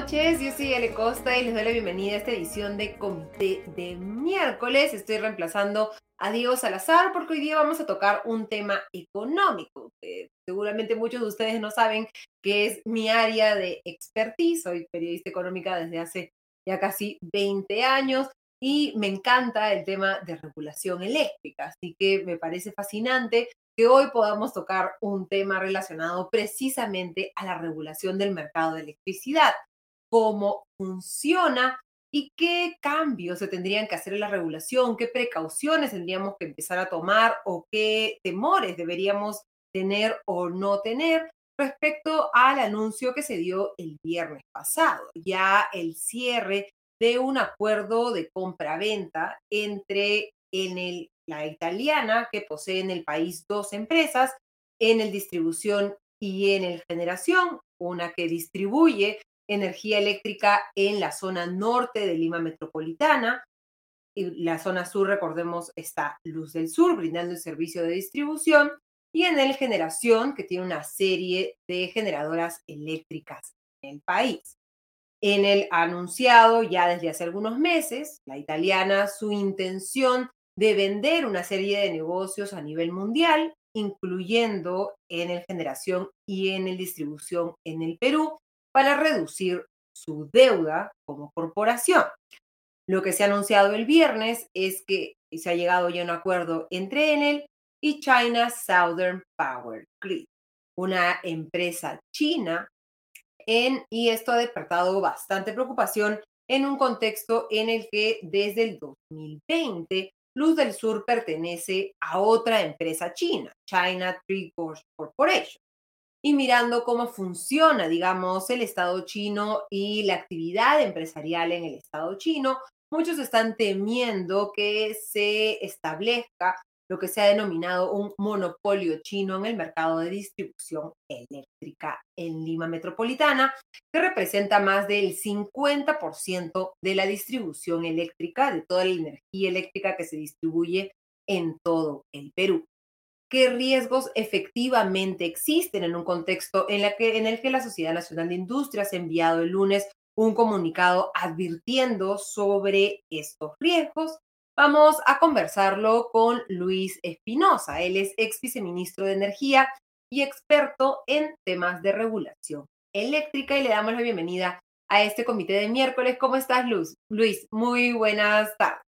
noches, yo soy Ale Costa y les doy la bienvenida a esta edición de Comité de miércoles. Estoy reemplazando a Diego Salazar porque hoy día vamos a tocar un tema económico. seguramente muchos de ustedes no saben que es mi área de expertise. Soy periodista económica desde hace ya casi 20 años y me encanta el tema de regulación eléctrica. Así que me parece fascinante que hoy podamos tocar un tema relacionado precisamente a la regulación del mercado de electricidad, cómo funciona y qué cambios se tendrían que hacer en la regulación, qué precauciones tendríamos que empezar a tomar o qué temores deberíamos tener o no tener respecto al anuncio que se dio el viernes pasado, ya el cierre de un acuerdo de compra-venta entre en el la italiana, que posee en el país dos empresas, en el distribución y en el generación, una que distribuye energía eléctrica en la zona norte de Lima Metropolitana. Y la zona sur, recordemos, está Luz del Sur, brindando el servicio de distribución. Y en el generación, que tiene una serie de generadoras eléctricas en el país. En el anunciado ya desde hace algunos meses, la italiana, su intención de vender una serie de negocios a nivel mundial, incluyendo en el generación y en el distribución en el Perú, para reducir su deuda como corporación. Lo que se ha anunciado el viernes es que se ha llegado ya a un acuerdo entre Enel y China Southern Power Grid, una empresa china, y esto ha despertado bastante preocupación en un contexto en el que desde el 2020 Luz del Sur pertenece a otra empresa china, China Tree Corporation. Y mirando cómo funciona, digamos, el Estado chino y la actividad empresarial en el Estado chino, muchos están temiendo que se establezca lo que se ha denominado un monopolio chino en el mercado de distribución eléctrica en Lima Metropolitana, que representa más del 50% de la distribución eléctrica, de toda la energía eléctrica que se distribuye en todo el Perú. ¿Qué riesgos efectivamente existen en un contexto en, que, en el que la Sociedad Nacional de Industrias ha enviado el lunes un comunicado advirtiendo sobre estos riesgos Vamos a conversarlo con Luis Espinosa. Él es ex viceministro de Energía y experto en temas de regulación eléctrica y le damos la bienvenida a este comité de miércoles. ¿Cómo estás, Luz? Luis, muy buenas tardes.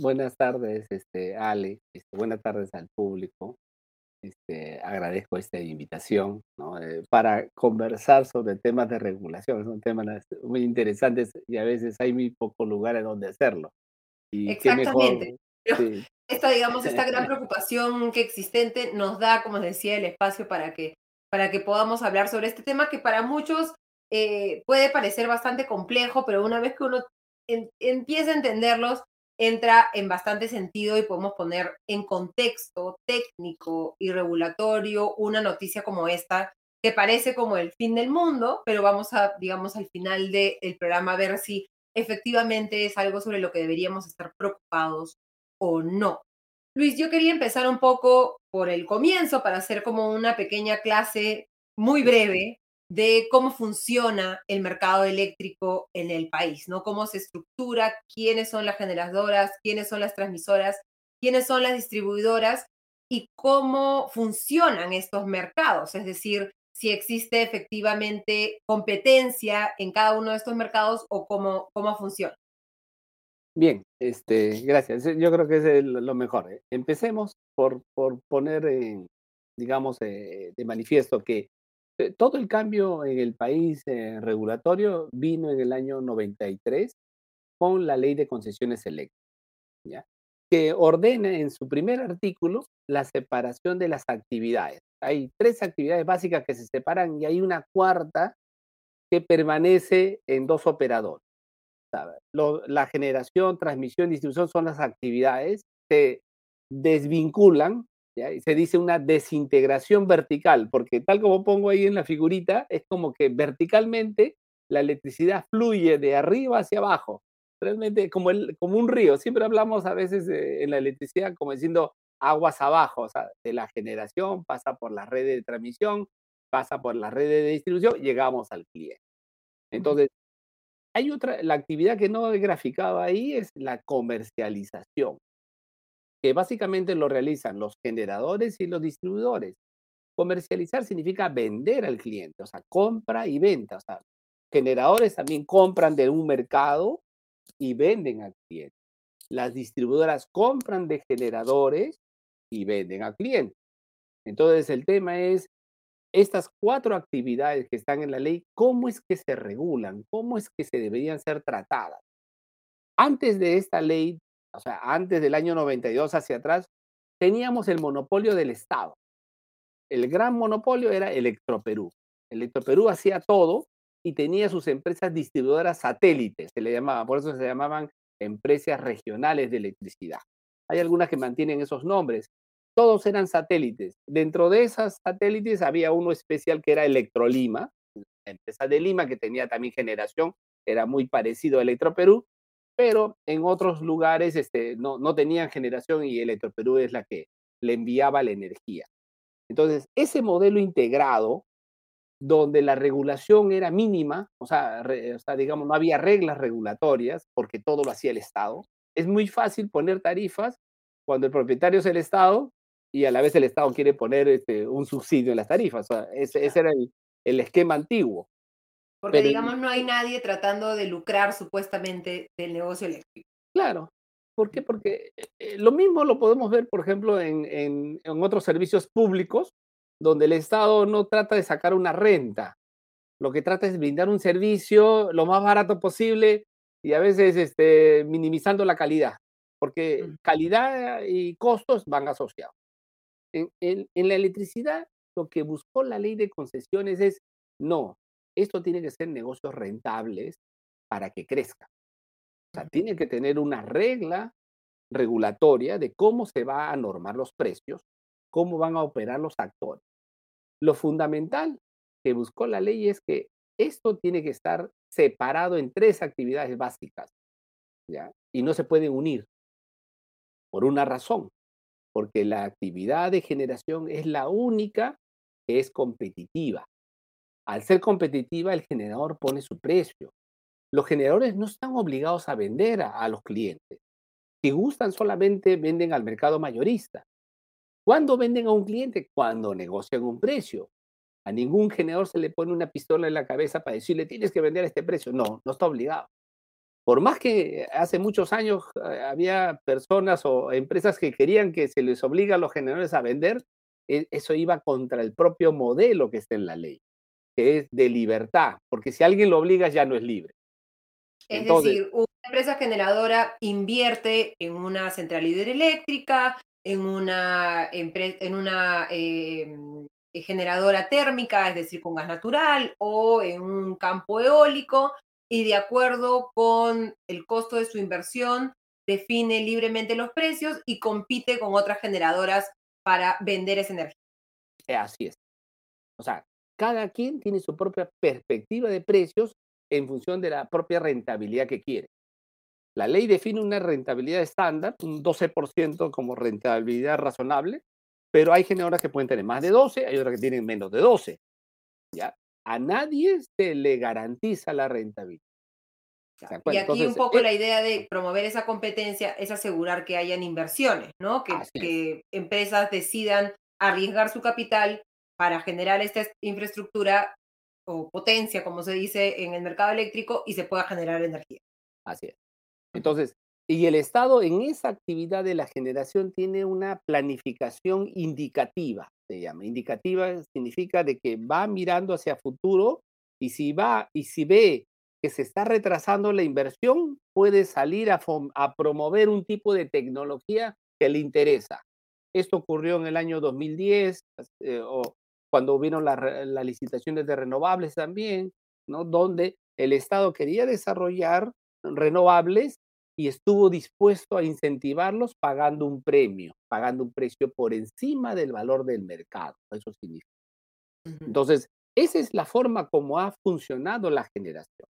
Buenas tardes, este, Ale. Este, buenas tardes al público. Este, agradezco esta invitación eh, para conversar sobre temas de regulación. Son temas muy interesantes y a veces hay muy pocos lugares donde hacerlo. Y Exactamente. Esta, digamos, esta gran preocupación que existente nos da, como decía, el espacio para que, para que podamos hablar sobre este tema que para muchos eh, puede parecer bastante complejo, pero una vez que uno empieza a entenderlos, entra en bastante sentido y podemos poner en contexto técnico y regulatorio una noticia como esta, que parece como el fin del mundo, pero vamos a, digamos, al final del programa a ver si efectivamente es algo sobre lo que deberíamos estar preocupados o no. Luis, yo quería empezar un poco por el comienzo para hacer como una pequeña clase muy breve de cómo funciona el mercado eléctrico en el país, ¿no? Cómo se estructura, quiénes son las generadoras, quiénes son las transmisoras, quiénes son las distribuidoras y cómo funcionan estos mercados, es decir, si existe efectivamente competencia en cada uno de estos mercados o cómo, cómo funciona. Bien, este, gracias. Yo creo que es lo mejor. ¿eh? Empecemos por, por poner, digamos, eh, de manifiesto que todo el cambio en el país eh, regulatorio vino en el año 93 con la ley de concesiones eléctricas, que ordena en su primer artículo la separación de las actividades. Hay tres actividades básicas que se separan y hay una cuarta que permanece en dos operadores. la generación, transmisión, distribución son las actividades, se desvinculan se dice una desintegración vertical, porque tal como pongo ahí en la figurita, es como que verticalmente la electricidad fluye de arriba hacia abajo, realmente como, el, como un río. Siempre hablamos a veces en la electricidad como diciendo aguas abajo, o sea, de la generación pasa por la red de transmisión, pasa por la red de distribución, llegamos al cliente. Entonces, hay otra, la actividad que no he graficado ahí es la comercialización, que básicamente lo realizan los generadores y los distribuidores. Comercializar significa vender al cliente, o sea, compra y venta. O sea, generadores también compran de un mercado y venden al cliente. Las distribuidoras compran de generadores y venden al cliente. Entonces, el tema es estas cuatro actividades que están en la ley, ¿cómo es que se regulan? ¿Cómo es que se deberían ser tratadas? Antes de esta ley, o sea, antes del año 92 hacia atrás, teníamos el monopolio del Estado. El gran monopolio era Electroperú. Electroperú hacía todo y tenía sus empresas distribuidoras satélites, se le llamaba, por eso se llamaban empresas regionales de electricidad. Hay algunas que mantienen esos nombres, todos eran satélites. Dentro de esas satélites había uno especial que era Electrolima, la empresa de Lima que tenía también generación, era muy parecido a Electroperú, pero en otros lugares este, no, no tenían generación y Electroperú es la que le enviaba la energía. Entonces, ese modelo integrado, donde la regulación era mínima, o sea, o sea, digamos, no había reglas regulatorias, porque todo lo hacía el Estado, es muy fácil poner tarifas cuando el propietario es el Estado y a la vez el Estado quiere poner este, un subsidio en las tarifas. ese, era el, esquema antiguo. Porque, digamos, no hay nadie tratando de lucrar supuestamente del negocio eléctrico. Claro. ¿Por qué? Porque eh, lo mismo lo podemos ver, por ejemplo, en, en, en, otros servicios públicos, donde el Estado no trata de sacar una renta. Lo que trata es brindar un servicio lo más barato posible y a veces este, minimizando la calidad, porque calidad y costos van asociados. En, la electricidad, lo que buscó la ley de concesiones es, no, esto tiene que ser negocios rentables para que crezca. O sea, tiene que tener una regla regulatoria de cómo se va a normar los precios, cómo van a operar los actores. Lo fundamental que buscó la ley es que esto tiene que estar separado en tres actividades básicas, ¿ya? Y no se pueden unir por una razón porque la actividad de generación es la única que es competitiva. Al ser competitiva, el generador pone su precio. Los generadores no están obligados a vender a, los clientes. Si gustan, solamente venden al mercado mayorista. ¿Cuándo venden a un cliente? Cuando negocian un precio. A ningún generador se le pone una pistola en la cabeza para decirle tienes que vender a este precio. No, no está obligado por más que hace muchos años eh, había personas o empresas que querían que se les obliga a los generadores a vender, e, eso iba contra el propio modelo que está en la ley, que es de libertad, porque si alguien lo obliga ya no es libre. Es decir, una empresa generadora invierte en una central hidroeléctrica, en una, en una em, generadora térmica, es decir, con gas natural, o en un campo eólico, y de acuerdo con el costo de su inversión define libremente los precios y compite con otras generadoras para vender esa energía. Eh, así es. O sea, cada quien tiene su propia perspectiva de precios en función de la propia rentabilidad que quiere. La ley define una rentabilidad estándar, un 12% como rentabilidad razonable, pero hay generadoras que pueden tener más de 12, hay otras que tienen menos de 12. ¿ya? a nadie se le garantiza la rentabilidad. y aquí un poco eh la idea de promover esa competencia es asegurar que hayan inversiones, ¿no? Que, que empresas decidan arriesgar su capital para generar esta infraestructura o potencia, como se dice en el mercado eléctrico, y se pueda generar energía. Así es. Entonces, y el Estado en esa actividad de la generación tiene una planificación indicativa se llama. Indicativa significa de que va mirando hacia futuro y si va y si ve que se está retrasando la inversión, puede salir a, promover un tipo de tecnología que le interesa. Esto ocurrió en el año 2010 eh, o cuando vino las la licitaciones de renovables también, ¿no? Donde el Estado quería desarrollar renovables y estuvo dispuesto a incentivarlos pagando un premio, pagando un precio por encima del valor del mercado. Eso significa. Entonces, esa es la forma como ha funcionado la generación.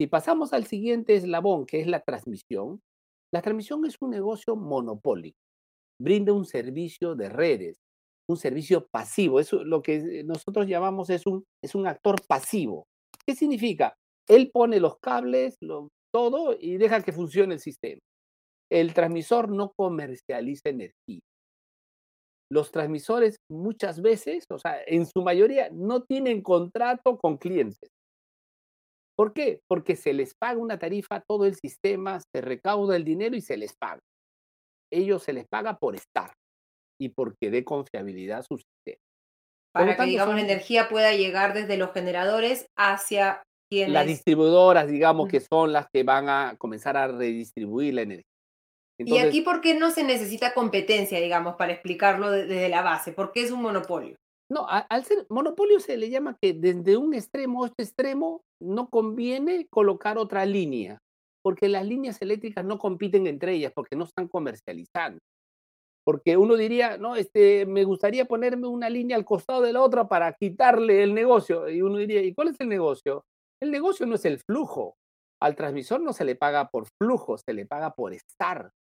Si pasamos al siguiente eslabón, que es la transmisión, la transmisión es un negocio monopólico. Brinda un servicio de redes. Un servicio pasivo. Eso lo que nosotros llamamos es un, es un actor pasivo. ¿Qué significa? Él pone los cables, lo, todo y deja que funcione el sistema. El transmisor no comercializa energía. Los transmisores muchas veces, o sea, en su mayoría, no tienen contrato con clientes. ¿Por qué? Porque se les paga una tarifa, todo el sistema, se recauda el dinero y se les paga. Ellos se les paga por estar y porque dé confiabilidad a su sistema. Para que, digamos, la energía pueda llegar desde los generadores hacia quienes... Las distribuidoras, digamos, que son las que van a comenzar a redistribuir la energía. ¿Y aquí por qué no se necesita competencia, digamos, para explicarlo desde la base? ¿Por qué es un monopolio? No, al ser monopolio se le llama que desde un extremo a este extremo no conviene colocar otra línea, porque las líneas eléctricas no compiten entre ellas, porque no están comercializando. Porque uno diría, no, este, me gustaría ponerme una línea al costado de la otra para quitarle el negocio. Y uno diría, ¿y cuál es el negocio? El negocio no es el flujo. Al transmisor no se le paga por flujo, se le paga por estar.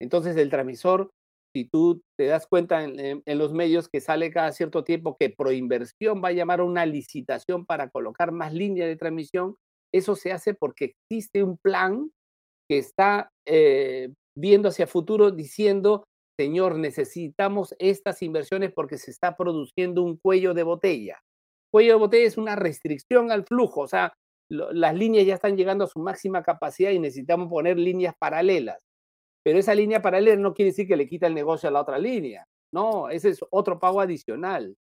Entonces el transmisor, si tú te das cuenta en, los medios que sale cada cierto tiempo que Proinversión va a llamar a una licitación para colocar más líneas de transmisión, eso se hace porque existe un plan que está eh, viendo hacia futuro diciendo, señor, necesitamos estas inversiones porque se está produciendo un cuello de botella. Cuello de botella es una restricción al flujo, o sea, las líneas ya están llegando a su máxima capacidad y necesitamos poner líneas paralelas. Pero esa línea paralela no quiere decir que le quita el negocio a la otra línea. No, ese es otro pago adicional.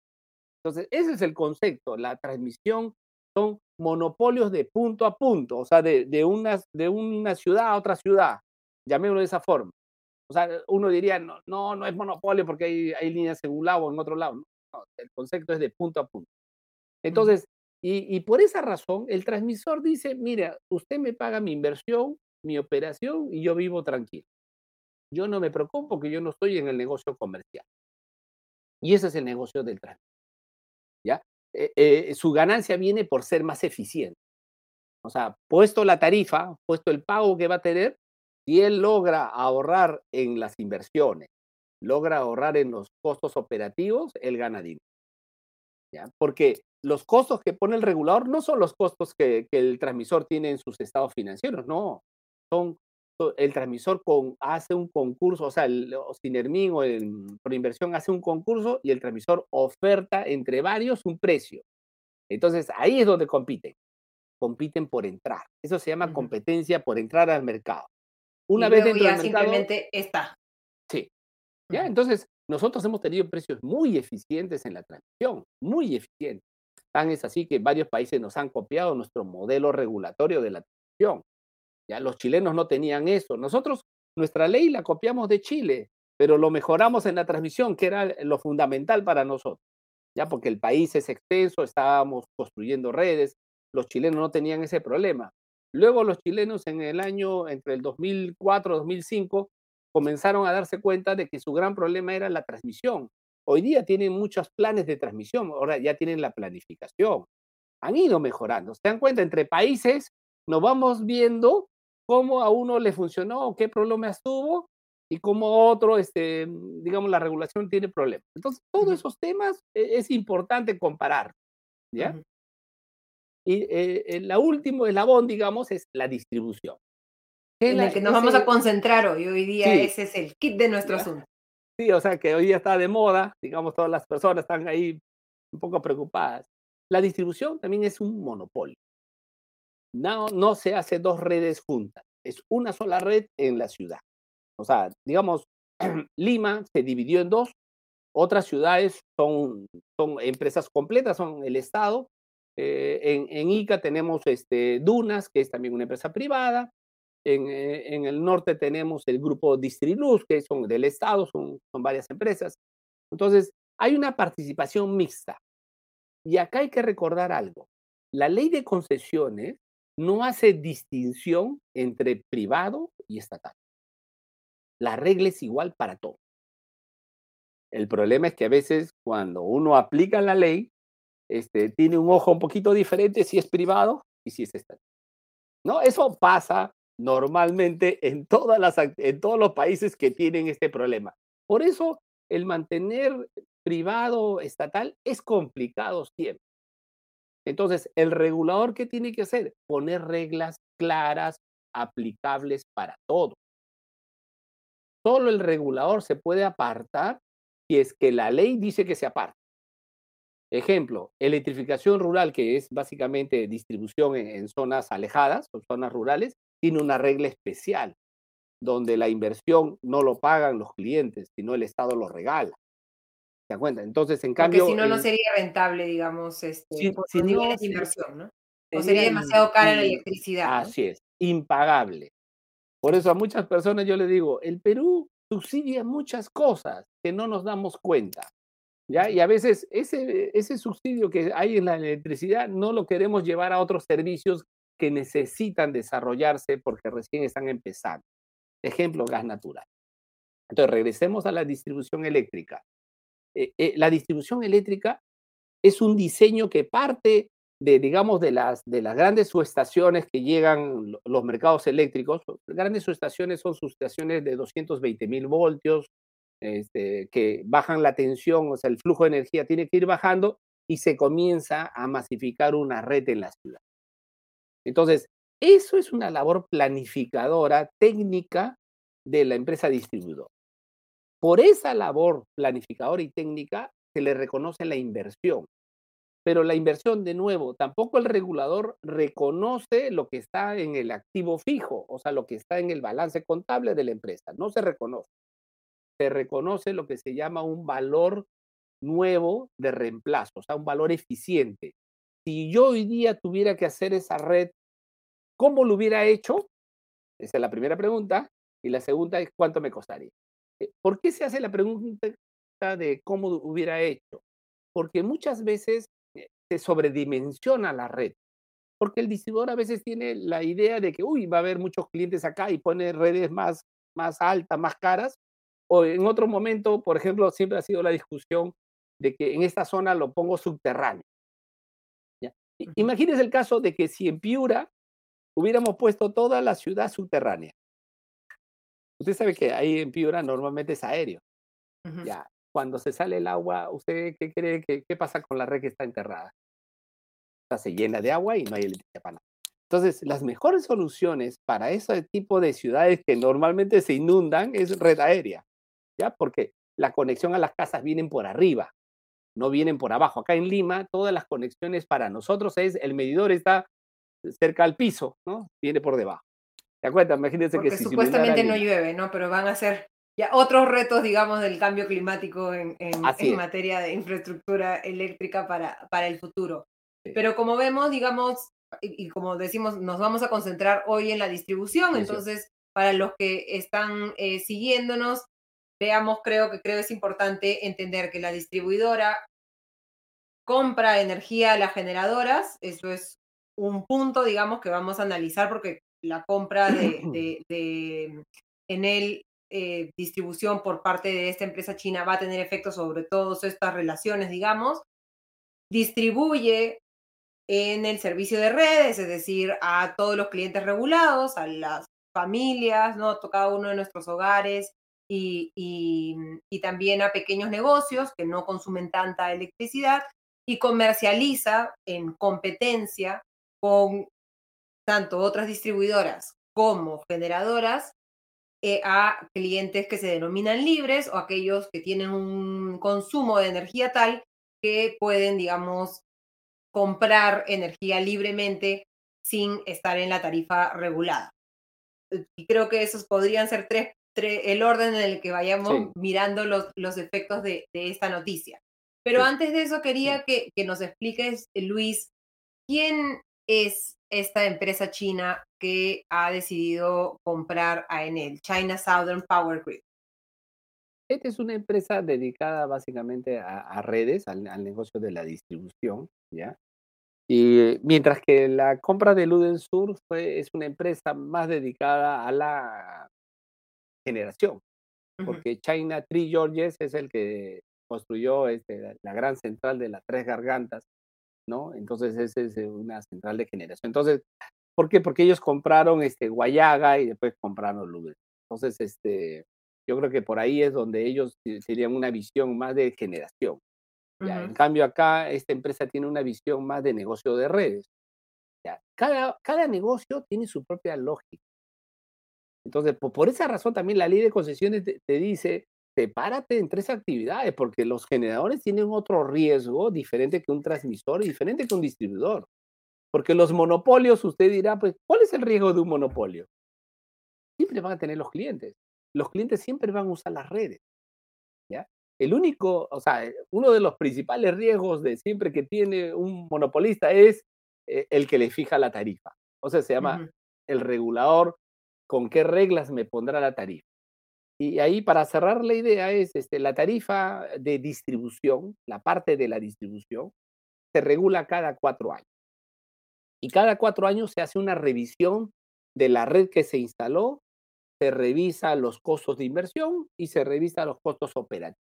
Entonces, ese es el concepto. La transmisión son monopolios de punto a punto, o sea, de, una, de una ciudad a otra ciudad. Llamémoslo de esa forma. O sea, uno diría, no, no, no es monopolio porque hay, hay líneas en un lado o en otro lado. No, el concepto es de punto a punto. Entonces, y, y, por esa razón, el transmisor dice, mira, usted me paga mi inversión, mi operación y yo vivo tranquilo. Yo no me preocupo porque yo no estoy en el negocio comercial. Y ese es el negocio del transporte. ¿Ya? Eh, eh, su ganancia viene por ser más eficiente. O sea, puesto la tarifa, puesto el pago que va a tener, si él logra ahorrar en las inversiones, logra ahorrar en los costos operativos, él gana dinero. ¿Ya? Porque los costos que pone el regulador no son los costos que, que el transmisor tiene en sus estados financieros, no. Son el transmisor con, hace un concurso, o sea, el Sinermin o el inversión hace un concurso y el transmisor oferta entre varios un precio. Entonces, ahí es donde compiten. Compiten por entrar. Eso se llama competencia por entrar al mercado. Una vez dentro del mercado, simplemente está. Sí. ¿Ya? Entonces, nosotros hemos tenido precios muy eficientes en la transmisión, muy eficientes. Tan es así que varios países nos han copiado nuestro modelo regulatorio de la transmisión. Ya los chilenos no tenían eso. Nosotros, nuestra ley la copiamos de Chile, pero lo mejoramos en la transmisión, que era lo fundamental para nosotros. Ya porque el país es extenso, estábamos construyendo redes, los chilenos no tenían ese problema. Luego los chilenos en el año entre el 2004 2005 comenzaron a darse cuenta de que su gran problema era la transmisión. Hoy día tienen muchos planes de transmisión, ahora ya tienen la planificación. Han ido mejorando. Se dan cuenta, entre países nos vamos viendo cómo a uno le funcionó, qué problemas tuvo y cómo otro, este, digamos, la regulación tiene problemas. Entonces, todos esos temas e, es importante comparar, ¿ya? Y eh, la último eslabón, digamos, es la distribución. En el que nos vamos a concentrar hoy. Hoy día ese es el kit de nuestro asunto. Sí, o sea que hoy día está de moda, digamos, todas las personas están ahí un poco preocupadas. La distribución también es un monopolio. No, no se hace dos redes juntas, es una sola red en la ciudad. O sea, digamos, Lima se dividió en dos, otras ciudades son, son empresas completas, son el Estado. Eh, en, en, Ica tenemos este, Dunas, que es también una empresa privada. En, eh, en el norte tenemos el grupo Distriluz, que son del Estado, son, son varias empresas. Entonces, hay una participación mixta. Y acá hay que recordar algo. La ley de concesiones no hace distinción entre privado y estatal. La regla es igual para todos. El problema es que a veces cuando uno aplica la ley, este, tiene un ojo un poquito diferente si es privado y si es estatal. ¿No? Eso pasa normalmente en, todos los países que tienen este problema. Por eso, el mantener privado, estatal, es complicado siempre. Entonces, el regulador, ¿qué tiene que hacer? Poner reglas claras, aplicables para todo. Solo el regulador se puede apartar si es que la ley dice que se aparte. Ejemplo, electrificación rural, que es básicamente distribución en, zonas alejadas o zonas rurales, tiene una regla especial, donde la inversión no lo pagan los clientes, sino el Estado lo regala. ¿Se cuenta? Entonces, en cambio... Porque si no, no sería rentable, digamos, este, por si niveles de inversión, ¿no? O sería demasiado cara la electricidad. Así es, impagable. Por eso a muchas personas yo les digo, el Perú subsidia muchas cosas que no nos damos cuenta. ¿Ya? Y a veces ese, subsidio que hay en la electricidad no lo queremos llevar a otros servicios que necesitan desarrollarse porque recién están empezando. Ejemplo, gas natural. Entonces, regresemos a la distribución eléctrica. Eh, eh, la distribución eléctrica es un diseño que parte de, digamos, de las, de las grandes subestaciones que llegan los mercados eléctricos. Grandes subestaciones son subestaciones de 220 mil voltios, este, que bajan la tensión, o sea, el flujo de energía tiene que ir bajando y se comienza a masificar una red en la ciudad. Entonces, eso es una labor planificadora técnica de la empresa distribuidora. Por esa labor planificadora y técnica se le reconoce la inversión. Pero la inversión, de nuevo, tampoco el regulador reconoce lo que está en el activo fijo, o sea, lo que está en el balance contable de la empresa. No se reconoce se reconoce lo que se llama un valor nuevo de reemplazo, o sea, un valor eficiente. Si yo hoy día tuviera que hacer esa red, ¿cómo lo hubiera hecho? Esa es la primera pregunta. Y la segunda es, ¿cuánto me costaría? Eh, ¿Por qué se hace la pregunta de cómo hubiera hecho? Porque muchas veces eh, se sobredimensiona la red. Porque el distribuidor a veces tiene la idea de que, uy, va a haber muchos clientes acá y pone redes más, más altas, más caras, o en otro momento, por ejemplo, siempre ha sido la discusión de que en esta zona lo pongo subterráneo. Imagínese el caso de que si en Piura hubiéramos puesto toda la ciudad subterránea. Usted sabe que ahí en Piura normalmente es aéreo. Ya, cuando se sale el agua, ¿usted qué cree que qué pasa con la red que está enterrada? se llena de agua y no hay electricidad para nada. Entonces, las mejores soluciones para ese tipo de ciudades que normalmente se inundan es red aérea. ¿Ya? Porque la conexión a las casas vienen por arriba, no vienen por abajo. Acá en Lima, todas las conexiones para nosotros es, el medidor está cerca al piso, ¿no? Viene por debajo. ¿Te acuerdas? Imagínense que si supuestamente no llueve, ¿no? Pero van a ser ya otros retos, digamos, del cambio climático en, en, materia de infraestructura eléctrica para, para el futuro. Pero como vemos, digamos, y, como decimos, nos vamos a concentrar hoy en la distribución, entonces, para los que están eh, siguiéndonos, veamos, creo que creo es importante entender que la distribuidora compra energía a las generadoras, eso es un punto, digamos, que vamos a analizar porque la compra de, de, en el eh, distribución por parte de esta empresa china va a tener efectos sobre todas estas relaciones, digamos. Distribuye en el servicio de redes, es decir, a todos los clientes regulados, a las familias, ¿no? A cada uno de nuestros hogares, y, también a pequeños negocios que no consumen tanta electricidad y comercializa en competencia con tanto otras distribuidoras como generadoras eh, a clientes que se denominan libres o aquellos que tienen un consumo de energía tal que pueden, digamos, comprar energía libremente sin estar en la tarifa regulada. Y creo que esos podrían ser tres el orden en el que vayamos mirando los, los efectos de, esta noticia. Pero antes de eso quería que, nos expliques, Luis, ¿quién es esta empresa china que ha decidido comprar a Enel, China Southern Power Grid? Esta es una empresa dedicada básicamente a, redes, al, negocio de la distribución, ¿ya? Y mientras que la compra de Ludensur fue, es una empresa más dedicada a la generación, porque China Tree Georges es el que construyó este, la gran central de las tres gargantas, ¿no? Entonces esa es una central de generación. Entonces, ¿por qué? Porque ellos compraron este Guayaga y después compraron Lube. Entonces, este, Yo creo que por ahí es donde ellos tenían una visión más de generación. En cambio, acá esta empresa tiene una visión más de negocio de redes. Cada, cada negocio tiene su propia lógica. Entonces, por, esa razón también la ley de concesiones te, te dice, sepárate en tres actividades, porque los generadores tienen otro riesgo diferente que un transmisor y diferente que un distribuidor. Porque los monopolios, usted dirá, pues, ¿cuál es el riesgo de un monopolio? Siempre van a tener los clientes. Los clientes siempre van a usar las redes. ¿ya? El único, o sea, uno de los principales riesgos de siempre que tiene un monopolista es eh, el que le fija la tarifa. O sea, se llama el regulador con qué reglas me pondrá la tarifa. Y ahí para cerrar la idea es este, la tarifa de distribución, la parte de la distribución, se regula cada cuatro años. Y cada cuatro años se hace una revisión de la red que se instaló, se revisa los costos de inversión y se revisa los costos operativos.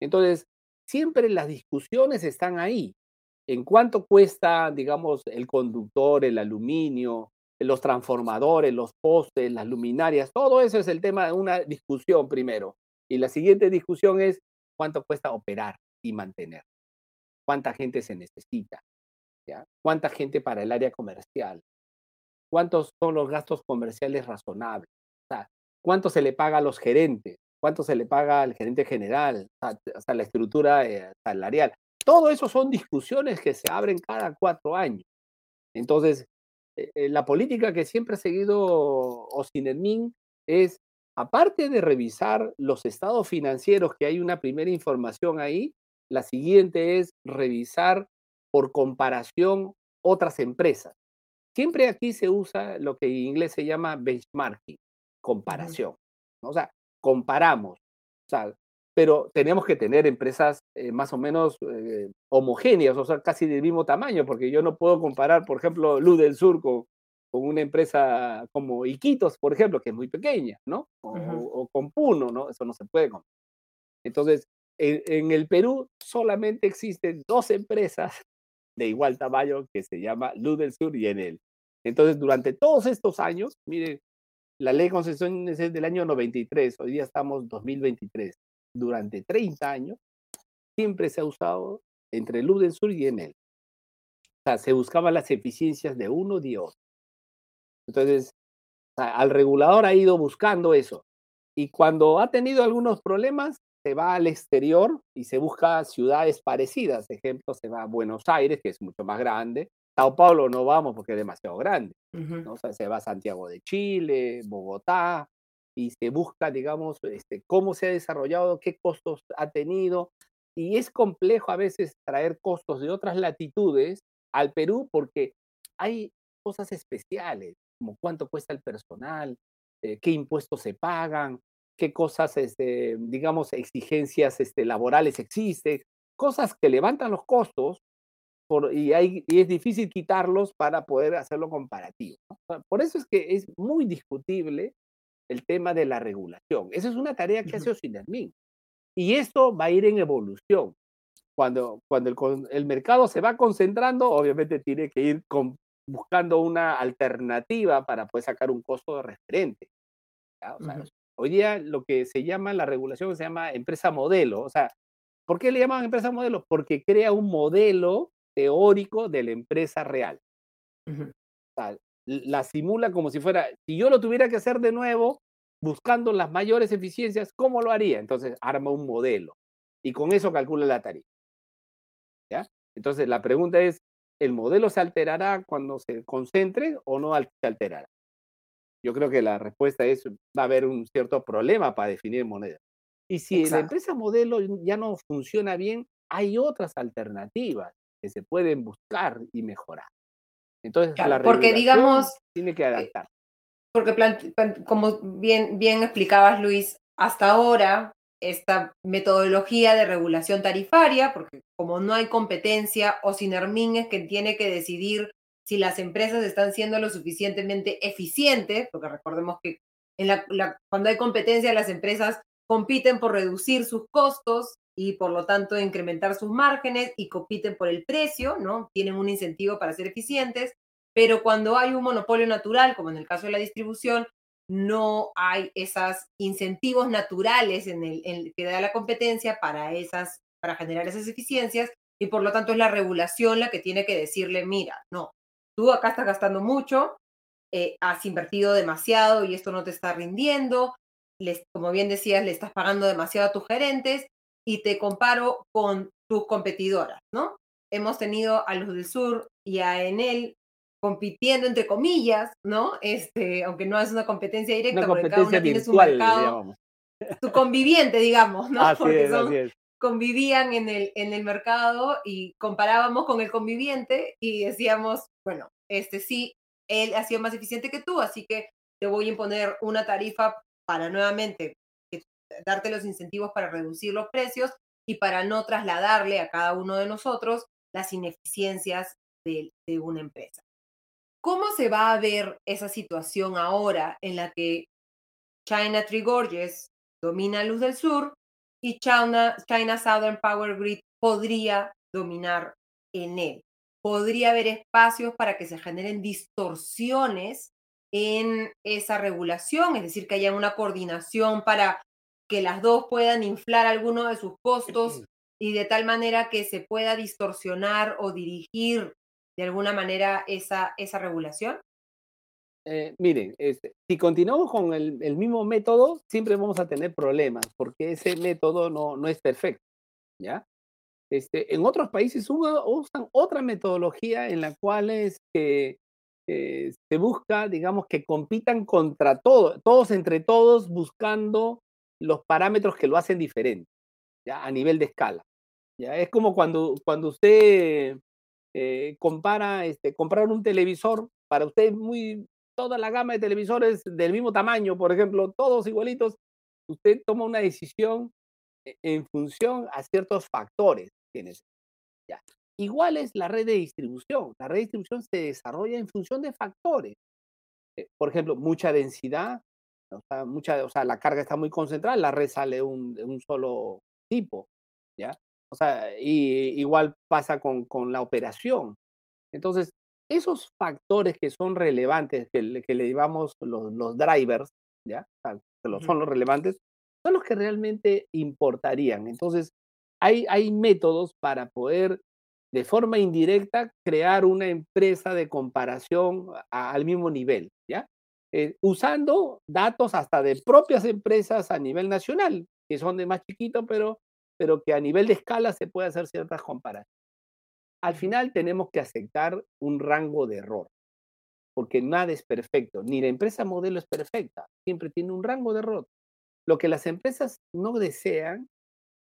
Entonces, siempre las discusiones están ahí. ¿En cuánto cuesta, digamos, el conductor, el aluminio, los transformadores, los postes, las luminarias, todo eso es el tema de una discusión primero. Y la siguiente discusión es cuánto cuesta operar y mantener, cuánta gente se necesita, ¿ya? cuánta gente para el área comercial, cuántos son los gastos comerciales razonables, cuánto se le paga a los gerentes, cuánto se le paga al gerente general, hasta la estructura eh, salarial. Todo eso son discusiones que se abren cada cuatro años. Entonces, eh, eh, la política que siempre ha seguido Osinermin es, aparte de revisar los estados financieros, que hay una primera información ahí, la siguiente es revisar por comparación otras empresas. Siempre aquí se usa lo que en inglés se llama benchmarking, comparación. O sea, comparamos. O sea, pero tenemos que tener empresas eh, más o menos eh, homogéneas, o sea, casi del mismo tamaño, porque yo no puedo comparar, por ejemplo, Luz del Sur con, con una empresa como Iquitos, por ejemplo, que es muy pequeña, ¿no? O, con Puno, ¿no? Eso no se puede comparar. Entonces, en, el Perú solamente existen dos empresas de igual tamaño que se llama Luz del Sur y Enel. Entonces, durante todos estos años, miren, la ley de concesiones es del año 93, hoy día estamos 2023 durante 30 años, siempre se ha usado entre luz del sur y Enel. O sea, se buscaban las eficiencias de uno y otro. Entonces, al regulador ha ido buscando eso. Y cuando ha tenido algunos problemas, se va al exterior y se busca ciudades parecidas. Ejemplo, se va a Buenos Aires, que es mucho más grande. Sao Paulo no vamos porque es demasiado grande. ¿no? O sea, se va a Santiago de Chile, Bogotá, y se busca, digamos, este, cómo se ha desarrollado, qué costos ha tenido. Y es complejo a veces traer costos de otras latitudes al Perú porque hay cosas especiales, como cuánto cuesta el personal, eh, qué impuestos se pagan, qué cosas, este, digamos, exigencias este, laborales existen, cosas que levantan los costos por, y, hay, y es difícil quitarlos para poder hacerlo comparativo. Por eso es que es muy discutible el tema de la regulación. Esa es una tarea que hace Osinermin. Y esto va a ir en evolución. Cuando, cuando el, el, mercado se va concentrando, obviamente tiene que ir con, buscando una alternativa para poder sacar un costo de referente. Hoy día lo que se llama la regulación se llama empresa modelo. O sea, ¿por qué le llaman empresa modelo? Porque crea un modelo teórico de la empresa real la simula como si fuera, si yo lo tuviera que hacer de nuevo, buscando las mayores eficiencias, ¿cómo lo haría? Entonces arma un modelo y con eso calcula la tarifa. ¿Ya? Entonces la pregunta es, ¿el modelo se alterará cuando se concentre o no se alterará? Yo creo que la respuesta es, va a haber un cierto problema para definir moneda. Y si la empresa modelo ya no funciona bien, hay otras alternativas que se pueden buscar y mejorar. Entonces, la porque digamos, tiene que eh, adaptar. Porque como bien, bien explicabas, Luis, hasta ahora esta metodología de regulación tarifaria, porque como no hay competencia, o Sinermin es que tiene que decidir si las empresas están siendo lo suficientemente eficientes, porque recordemos que en la, cuando hay competencia las empresas compiten por reducir sus costos y por lo tanto incrementar sus márgenes y compiten por el precio, ¿no? Tienen un incentivo para ser eficientes, pero cuando hay un monopolio natural, como en el caso de la distribución, no hay esos incentivos naturales en el que da la competencia para, esas, para generar esas eficiencias y por lo tanto es la regulación la que tiene que decirle, mira, no, tú acá estás gastando mucho, eh, has invertido demasiado y esto no te está rindiendo, les, como bien decías, le estás pagando demasiado a tus gerentes y te comparo con tus competidoras, ¿no? Hemos tenido a los del sur y a Enel compitiendo entre comillas, ¿no? Este, aunque no es una competencia directa, porque cada uno tiene su mercado, su conviviente, digamos, ¿no? porque convivían en el, en el mercado y comparábamos con el conviviente y decíamos, bueno, este sí, él ha sido más eficiente que tú, así que te voy a imponer una tarifa para nuevamente darte los incentivos para reducir los precios y para no trasladarle a cada uno de nosotros las ineficiencias de, de una empresa. ¿Cómo se va a ver esa situación ahora en la que China Tree Gorges domina Luz del Sur y China, China Southern Power Grid podría dominar en él? Podría haber espacios para que se generen distorsiones en esa regulación, es decir, que haya una coordinación para que las dos puedan inflar algunos de sus costos y de tal manera que se pueda distorsionar o dirigir de alguna manera esa, esa regulación? Eh, miren, este, si continuamos con el, mismo método, siempre vamos a tener problemas, porque ese método no, no es perfecto, ¿ya? Este, en otros países usan otra metodología en la cual es que eh, se busca, digamos, que compitan contra todos, todos entre todos, buscando los parámetros que lo hacen diferente, ¿ya? A nivel de escala. ¿ya? Es como cuando, cuando usted eh, compara, este, comprar un televisor, para usted muy, toda la gama de televisores del mismo tamaño, por ejemplo, todos igualitos, usted toma una decisión e, en función a ciertos factores. Tienes, ya. Igual es la red de distribución. La red de distribución se desarrolla en función de factores. Eh, por ejemplo, mucha densidad, o sea, mucha, o sea, la carga está muy concentrada, la red sale un, de un solo tipo, ¿ya? O sea, y, igual pasa con, con, la operación. Entonces, esos factores que son relevantes, que, le, que le llamamos los, los drivers, ¿ya? que los, son los relevantes, son los que realmente importarían. Entonces, hay, hay métodos para poder, de forma indirecta, crear una empresa de comparación al mismo nivel, ¿ya? Eh, usando datos hasta de propias empresas a nivel nacional, que son de más chiquito, pero pero que a nivel de escala se puede hacer ciertas comparaciones. Al final tenemos que aceptar un rango de error, porque nada es perfecto, ni la empresa modelo es perfecta, siempre tiene un rango de error. Lo que las empresas no desean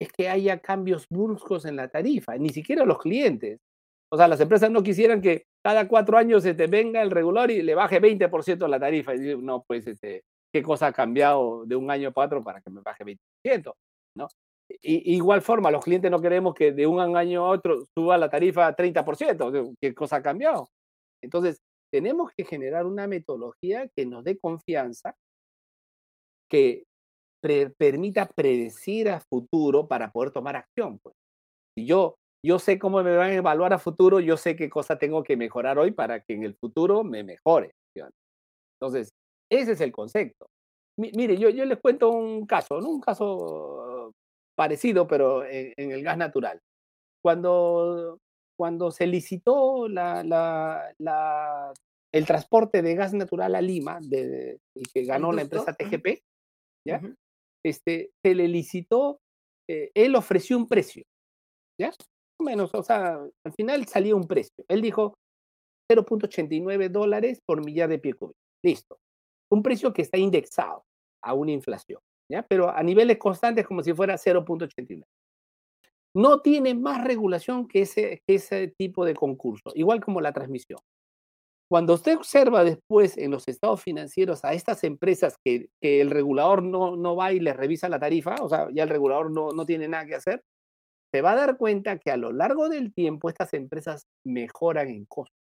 es que haya cambios bruscos en la tarifa, ni siquiera los clientes. O sea, las empresas no quisieran que cada cuatro años se te venga el regulador y le baje 20% la tarifa. Y no, pues, este, ¿qué cosa ha cambiado de un año para otro para que me baje 20%? ¿no? igual forma, los clientes no queremos que de un año a otro suba la tarifa 30%, ¿qué cosa ha cambiado? Entonces, tenemos que generar una metodología que nos dé confianza, que permita predecir a futuro para poder tomar acción. Pues. Si yo, yo sé cómo me van a evaluar a futuro, yo sé qué cosa tengo que mejorar hoy para que en el futuro me mejore. Entonces, ese es el concepto. mire, yo, yo les cuento un caso, ¿no? un caso parecido, pero en, el gas natural. Cuando, cuando se licitó la, la, el transporte de gas natural a Lima, de, y que ganó la empresa TGP, ¿ya? este, se le licitó, eh, él ofreció un precio, ¿ya? Menos, o sea, al final salía un precio. Él dijo 0.89 dólares por millar de pie cúbico. Listo. Un precio que está indexado a una inflación. Pero a niveles constantes como si fuera 0.89. No tiene más regulación que ese, ese tipo de concurso, igual como la transmisión. Cuando usted observa después en los estados financieros a estas empresas que, el regulador no, no, va y les revisa la tarifa, o sea, ya el regulador no, no tiene nada que hacer, se va a dar cuenta que a lo largo del tiempo estas empresas mejoran en costo,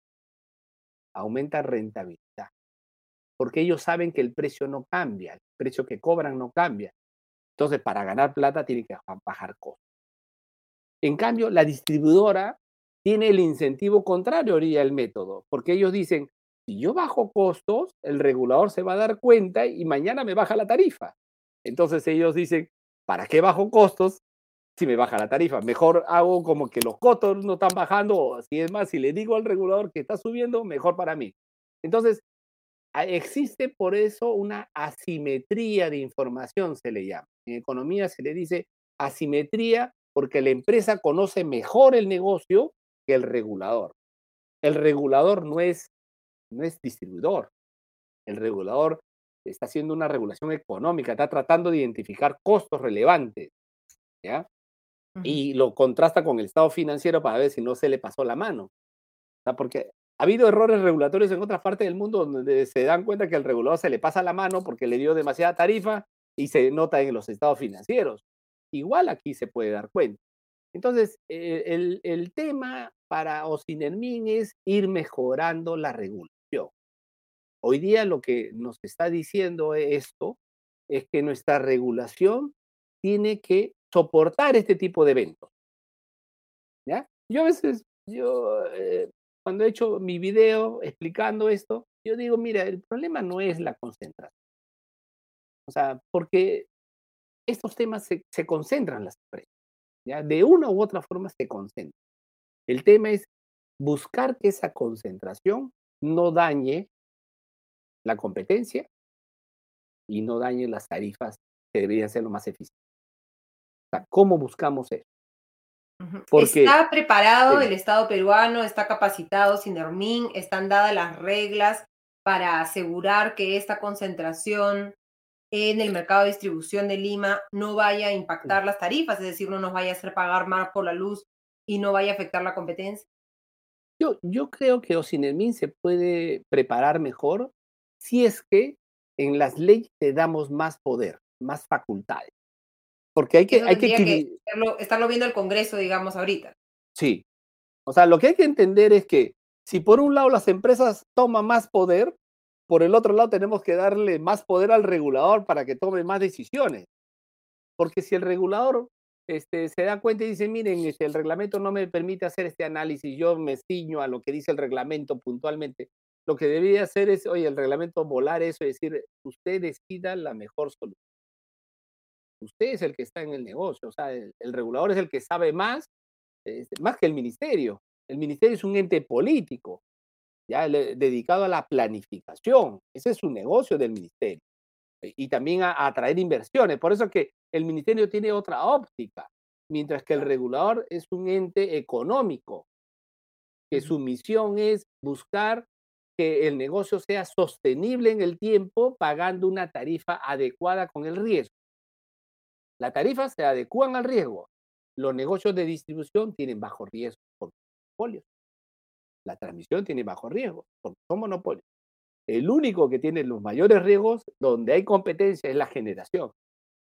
aumentan rentabilidad porque ellos saben que el precio no cambia, el precio que cobran no cambia. Entonces, para ganar plata tienen que bajar costos. En cambio, la distribuidora tiene el incentivo contrario al método, porque ellos dicen, si yo bajo costos, el regulador se va a dar cuenta y mañana me baja la tarifa. Entonces ellos dicen, ¿para qué bajo costos si me baja la tarifa? Mejor hago como que los costos no están bajando, o si es más, si le digo al regulador que está subiendo, mejor para mí. Entonces, existe por eso una asimetría de información, se le llama. En economía se le dice asimetría porque la empresa conoce mejor el negocio que el regulador. El regulador no es, no es distribuidor. El regulador está haciendo una regulación económica, está tratando de identificar costos relevantes, ¿ya? Y lo contrasta con el estado financiero para ver si no se le pasó la mano. Porque ha habido errores regulatorios en otras partes del mundo donde se dan cuenta que el regulador se le pasa la mano porque le dio demasiada tarifa y se nota en los estados financieros. Igual aquí se puede dar cuenta. Entonces, eh, el, el, tema para Ocinermin es ir mejorando la regulación. Hoy día lo que nos está diciendo esto es que nuestra regulación tiene que soportar este tipo de eventos. ¿Ya? Yo a veces, yo, eh, cuando he hecho mi video explicando esto, yo digo, mira, el problema no es la concentración. O sea, porque estos temas se, se concentran en las empresas. ¿ya? De una u otra forma se concentran. El tema es buscar que esa concentración no dañe la competencia y no dañe las tarifas que deberían ser lo más eficientes. Sea, ¿Cómo buscamos eso? Porque, ¿Está preparado el Estado peruano? ¿Está capacitado Sinermin? ¿Están dadas las reglas para asegurar que esta concentración en el mercado de distribución de Lima no vaya a impactar las tarifas? Es decir, no nos vaya a hacer pagar más por la luz y no vaya a afectar la competencia. Yo, yo creo que Ocinermin se puede preparar mejor si es que en las leyes te damos más poder, más facultades. Porque hay que... hay que, estarlo, viendo el Congreso, digamos, ahorita. Sí. O sea, lo que hay que entender es que si por un lado las empresas toman más poder, por el otro lado tenemos que darle más poder al regulador para que tome más decisiones. Porque si el regulador este, se da cuenta y dice, miren, este, el reglamento no me permite hacer este análisis, yo me ciño a lo que dice el reglamento puntualmente, lo que debería hacer es, oye, el reglamento volar eso y decir, usted decida la mejor solución. Usted es el que está en el negocio, o sea, el, regulador es el que sabe más, este, más que el ministerio. El ministerio es un ente político, ya dedicado a la planificación. Ese es su negocio del ministerio. Y también a, atraer inversiones. Por eso que el ministerio tiene otra óptica, mientras que el regulador es un ente económico, que su misión es buscar que el negocio sea sostenible en el tiempo pagando una tarifa adecuada con el riesgo. Las tarifas se adecúan al riesgo. Los negocios de distribución tienen bajo riesgo por monopolios. La transmisión tiene bajo riesgo porque son monopolios. El único que tiene los mayores riesgos donde hay competencia es la generación.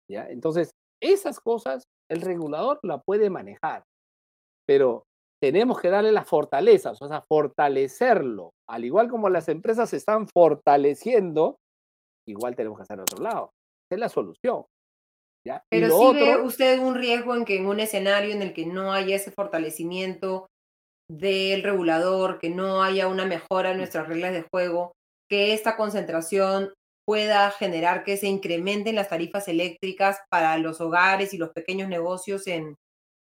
¿ya? Entonces, esas cosas el regulador la puede manejar, pero tenemos que darle las fortalezas, o sea, fortalecerlo. Al igual como las empresas se están fortaleciendo, igual tenemos que hacer otro lado. Es la solución. ¿Ya? Pero si ve usted un riesgo en que en un escenario en el que no haya ese fortalecimiento del regulador, que no haya una mejora en nuestras reglas de juego, que esta concentración pueda generar que se incrementen las tarifas eléctricas para los hogares y los pequeños negocios en,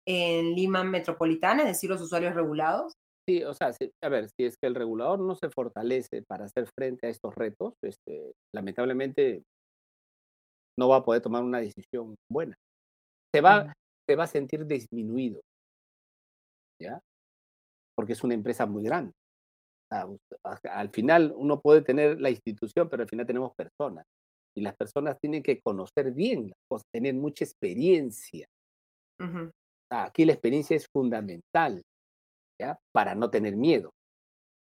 en Lima Metropolitana, es decir, los usuarios regulados? Sí, o sea, a ver, si es que el regulador no se fortalece para hacer frente a estos retos, este, lamentablemente no va a poder tomar una decisión buena. Se va, se va a sentir disminuido, ¿ya? Porque es una empresa muy grande. al final uno puede tener la institución, pero al final tenemos personas. Y las personas tienen que conocer bien las cosas, tener mucha experiencia. Aquí la experiencia es fundamental, ¿ya? Para no tener miedo.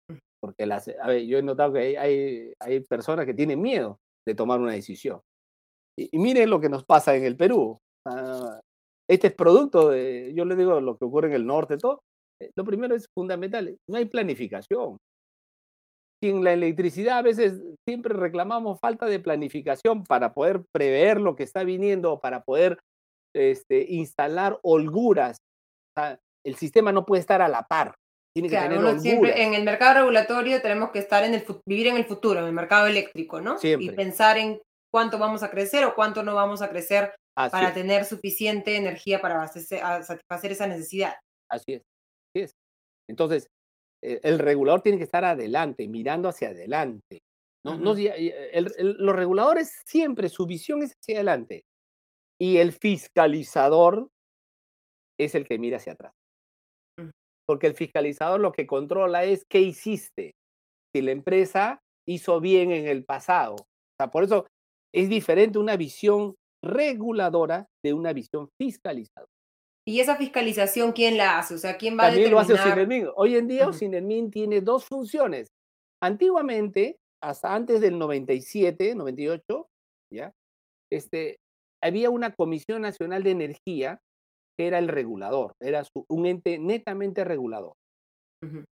Mm. Porque las, a ver, yo he notado que hay, hay, personas que tienen miedo de tomar una decisión. Y, miren lo que nos pasa en el Perú. Ah, este es producto de, yo le digo lo que ocurre en el norte, todo. Eh, lo primero es fundamental, no hay planificación. en la electricidad a veces siempre reclamamos falta de planificación para poder prever lo que está viniendo, para poder este, instalar holguras. el sistema no puede estar a la par. tiene que Claro, tener uno siempre holguras. en el mercado regulatorio tenemos que estar en el vivir en el futuro, en el mercado eléctrico, ¿no? Y pensar en cuánto vamos a crecer o cuánto no vamos a crecer Así para es, tener suficiente energía para satisfacer esa necesidad. así es, así es. Entonces, eh, el regulador tiene que estar adelante, mirando hacia adelante. eh, el- el- los reguladores siempre, su visión es hacia adelante. Y el fiscalizador es el que mira hacia atrás. Mm. Porque el fiscalizador lo que controla es qué hiciste, si la empresa hizo bien en el pasado. O sea, por eso es diferente una visión reguladora de una visión fiscalizadora. Y esa fiscalización, ¿quién la hace? O sea, ¿quién va a También lo hace determinar? Ocinermin. Hoy en día Ujú. Ocinermin tiene dos funciones. Antiguamente, hasta antes del 97, 98, ¿ya? Este, había una Comisión Nacional de Energía que era el regulador, era su- un ente netamente regulador.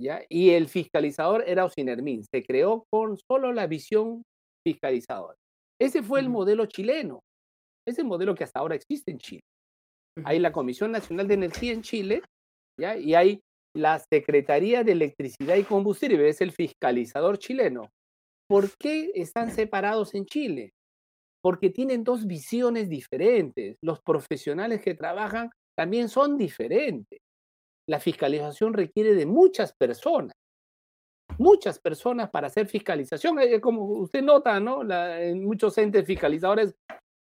¿ya? Y el fiscalizador era Ocinermin. Se creó con solo la visión fiscalizadora. Ese fue el modelo chileno. Ese modelo que hasta ahora existe en Chile. Hay la Comisión Nacional de Energía en Chile, ¿ya? Y hay la Secretaría de Electricidad y Combustible, es el fiscalizador chileno. ¿Por qué están separados en Chile? Porque tienen dos visiones diferentes. Los profesionales que trabajan también son diferentes. La fiscalización requiere de muchas personas. Muchas personas para hacer fiscalización. Eh, Como usted nota, ¿no? La- en muchos entes fiscalizadores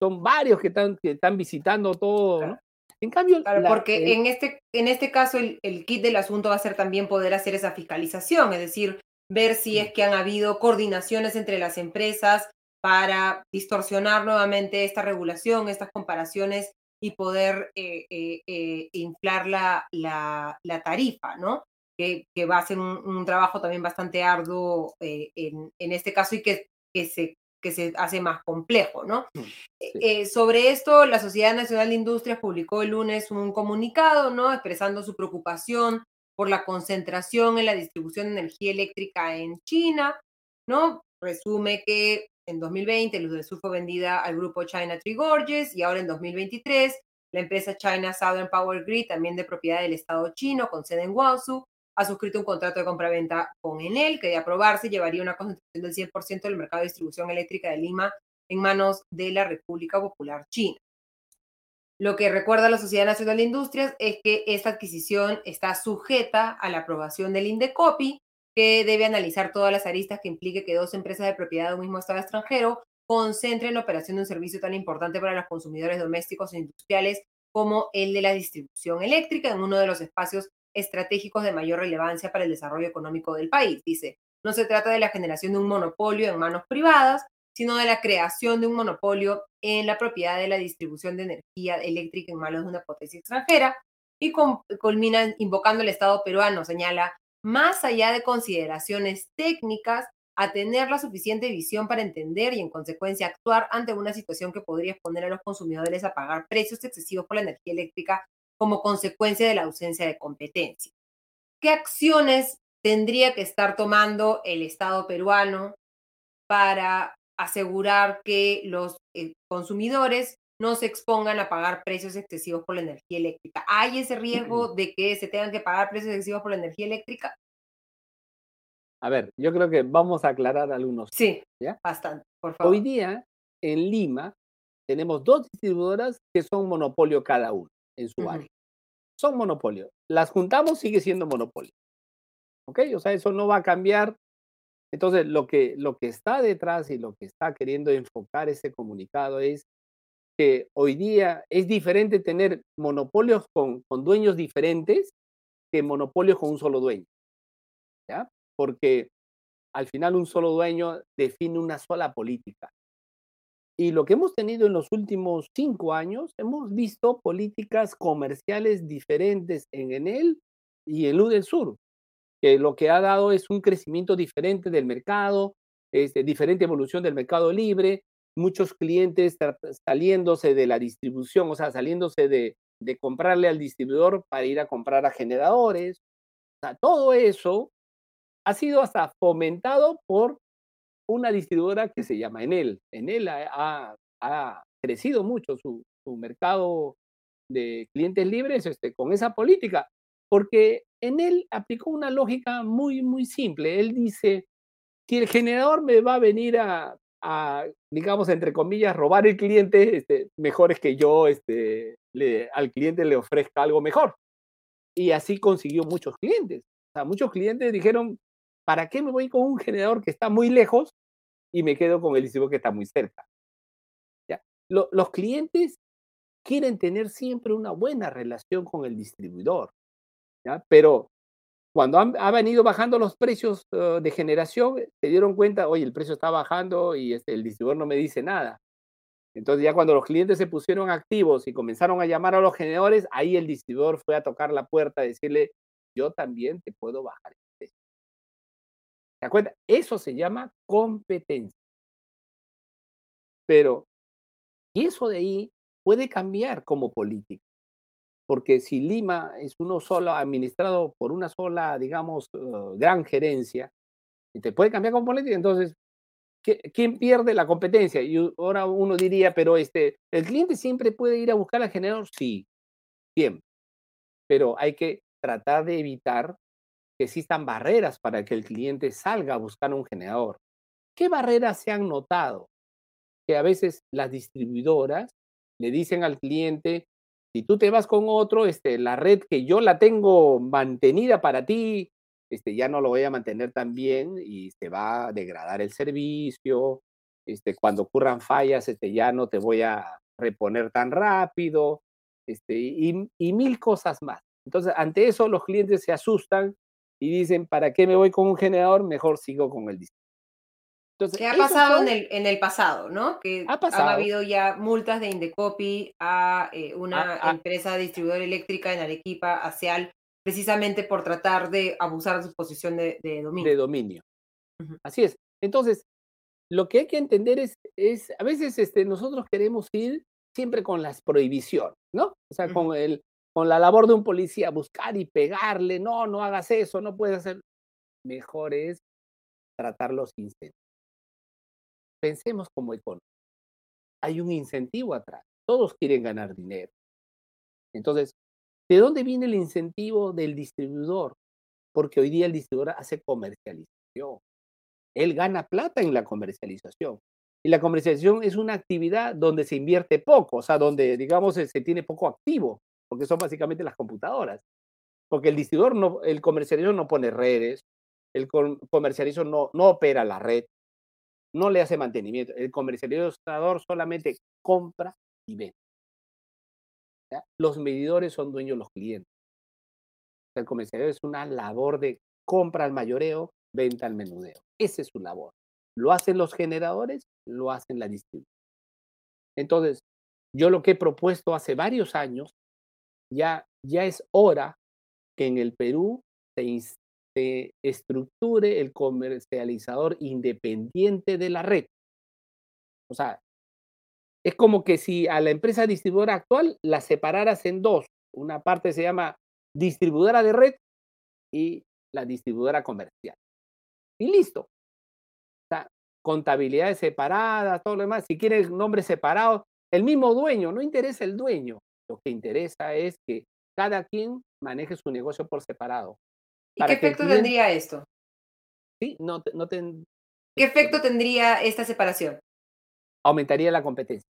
son varios que están, que están visitando todo, ¿no? En cambio, Claro, la- porque en este, en este caso el, el kit del asunto va a ser también poder hacer esa fiscalización, es decir, ver si es que han habido coordinaciones entre las empresas para distorsionar nuevamente esta regulación, estas comparaciones y poder eh, eh, eh, inflar la, la, la tarifa, ¿no? Que, que va a ser un, un trabajo también bastante arduo eh, en, en este caso y que, que, se, que se hace más complejo, ¿no? Sí. Eh, sobre esto, la Sociedad Nacional de Industrias publicó el lunes un comunicado, ¿no? Expresando su preocupación por la concentración en la distribución de energía eléctrica en China, ¿no? Resume que en 2020 Luz del Sur fue vendida al grupo China Tree Gorges y ahora en 2023 la empresa China Southern Power Grid, también de propiedad del Estado chino, con sede en Guangzhou, ha suscrito un contrato de compraventa con Enel que de aprobarse llevaría una concentración del 100% del mercado de distribución eléctrica de Lima en manos de la República Popular China. Lo que recuerda la Sociedad Nacional de Industrias es que esta adquisición está sujeta a la aprobación del INDECOPI, que debe analizar todas las aristas que implique que dos empresas de propiedad de un mismo Estado extranjero concentren la operación de un servicio tan importante para los consumidores domésticos e industriales como el de la distribución eléctrica en uno de los espacios estratégicos de mayor relevancia para el desarrollo económico del país. Dice, no se trata de la generación de un monopolio en manos privadas, sino de la creación de un monopolio en la propiedad de la distribución de energía eléctrica en manos de una potencia extranjera y con, culmina invocando al Estado peruano, señala, más allá de consideraciones técnicas, a tener la suficiente visión para entender y en consecuencia actuar ante una situación que podría exponer a los consumidores a pagar precios excesivos por la energía eléctrica como consecuencia de la ausencia de competencia. ¿Qué acciones tendría que estar tomando el Estado peruano para asegurar que los eh, consumidores no se expongan a pagar precios excesivos por la energía eléctrica. ¿Hay ese riesgo de que se tengan que pagar precios excesivos por la energía eléctrica? A ver, yo creo que vamos a aclarar algunos. Sí, ¿Ya? bastante, por favor. Hoy día, en Lima, tenemos dos distribuidoras que son monopolio cada una en su Ujú. área. Son monopolio. Las juntamos, sigue siendo monopolio. ¿Ok? O sea, eso no va a cambiar. Entonces, lo que, lo que está detrás y lo que está queriendo enfocar ese comunicado es que hoy día es diferente tener monopolios con, con dueños diferentes que monopolios con un solo dueño. ¿Ya? Porque al final un solo dueño define una sola política. Y lo que hemos tenido en los últimos cinco años, hemos visto políticas comerciales diferentes en Enel y en Luz del Sur, que lo que ha dado es un crecimiento diferente del mercado, este, diferente evolución del mercado libre, muchos clientes saliéndose de la distribución, o sea, saliéndose de, de comprarle al distribuidor para ir a comprar a generadores. Todo eso ha sido hasta fomentado por una distribuidora que se llama Enel. Enel ha, crecido mucho su, mercado de clientes libres este, con esa política, porque en él aplicó una lógica muy, muy simple. Él dice, si el generador me va a venir a, digamos, entre comillas, robar el cliente, este, mejor es que yo este, al cliente le ofrezca algo mejor. Y así consiguió muchos clientes. O sea, muchos clientes dijeron, ¿para qué me voy con un generador que está muy lejos y me quedo con el distribuidor que está muy cerca? Los clientes quieren tener siempre una buena relación con el distribuidor, pero cuando han, ha venido bajando los precios uh, de generación, se dieron cuenta, oye, el precio está bajando y este, el distribuidor no me dice nada. Entonces ya cuando los clientes se pusieron activos y comenzaron a llamar a los generadores, ahí el distribuidor fue a tocar la puerta a decirle, yo también te puedo bajar. ¿Te cuenta? Eso se llama competencia. Pero, y eso de ahí puede cambiar como política. Porque si Lima es uno solo, administrado por una sola, digamos, uh, gran gerencia, y te puede cambiar como política, entonces ¿quién pierde la competencia? Y ahora uno diría, pero este, ¿el cliente siempre puede ir a buscar al generador? Sí, siempre. Pero hay que tratar de evitar que existan barreras para que el cliente salga a buscar un generador. ¿Qué barreras se han notado? Que a veces las distribuidoras le dicen al cliente, si tú te vas con otro, este, la red que yo la tengo mantenida para ti, este, ya no lo voy a mantener tan bien y se va a degradar el servicio, este, cuando ocurran fallas, este, ya no te voy a reponer tan rápido, este, y, y mil cosas más. Entonces, ante eso, los clientes se asustan y dicen, ¿para qué me voy con un generador? Mejor sigo con el distribuidor. Entonces, ¿Qué ha pasado en, el, en el pasado, no? Que ha, pasado. ha habido ya multas de Indecopi a eh, una empresa distribuidora eléctrica en Arequipa, hacia precisamente por tratar de abusar de su posición de, dominio. De dominio. Así es. Entonces, lo que hay que entender es, es a veces este, nosotros queremos ir siempre con las prohibiciones, ¿no? O sea, con, el, con la labor de un policía, buscar y pegarle, no, no hagas eso, no puedes hacer. Mejor es tratarlos sin sentido. Pensemos como economía. Hay un incentivo atrás. Todos quieren ganar dinero. Entonces, ¿De dónde viene el incentivo del distribuidor? Porque hoy día el distribuidor hace comercialización. Él gana plata en la comercialización. Y la comercialización es una actividad donde se invierte poco, o sea, donde, digamos, se tiene poco activo, porque son básicamente las computadoras. Porque el distribuidor, no, el comercializador no pone redes, el comercializador no, no opera la red, no le hace mantenimiento. El comercializador solamente compra y vende. Los medidores son dueños de los clientes. El comercial es una labor de compra al mayoreo, venta al menudeo. Esa es su labor. Lo hacen los generadores, lo hacen la distribución. Entonces, yo lo que he propuesto hace varios años, ya, ya es hora que en el Perú se, se estructure el comercializador independiente de la red. O sea, es como que si a la empresa distribuidora actual la separaras en dos. Una parte se llama distribuidora de red y la distribuidora comercial. Y listo. O sea, contabilidades separadas, todo lo demás. Si quieres nombres separados, el mismo dueño, no interesa el dueño. Lo que interesa es que cada quien maneje su negocio por separado. ¿Y qué efecto tendría esto? Sí, no, no ¿Qué efecto tendría esta separación? Aumentaría la competencia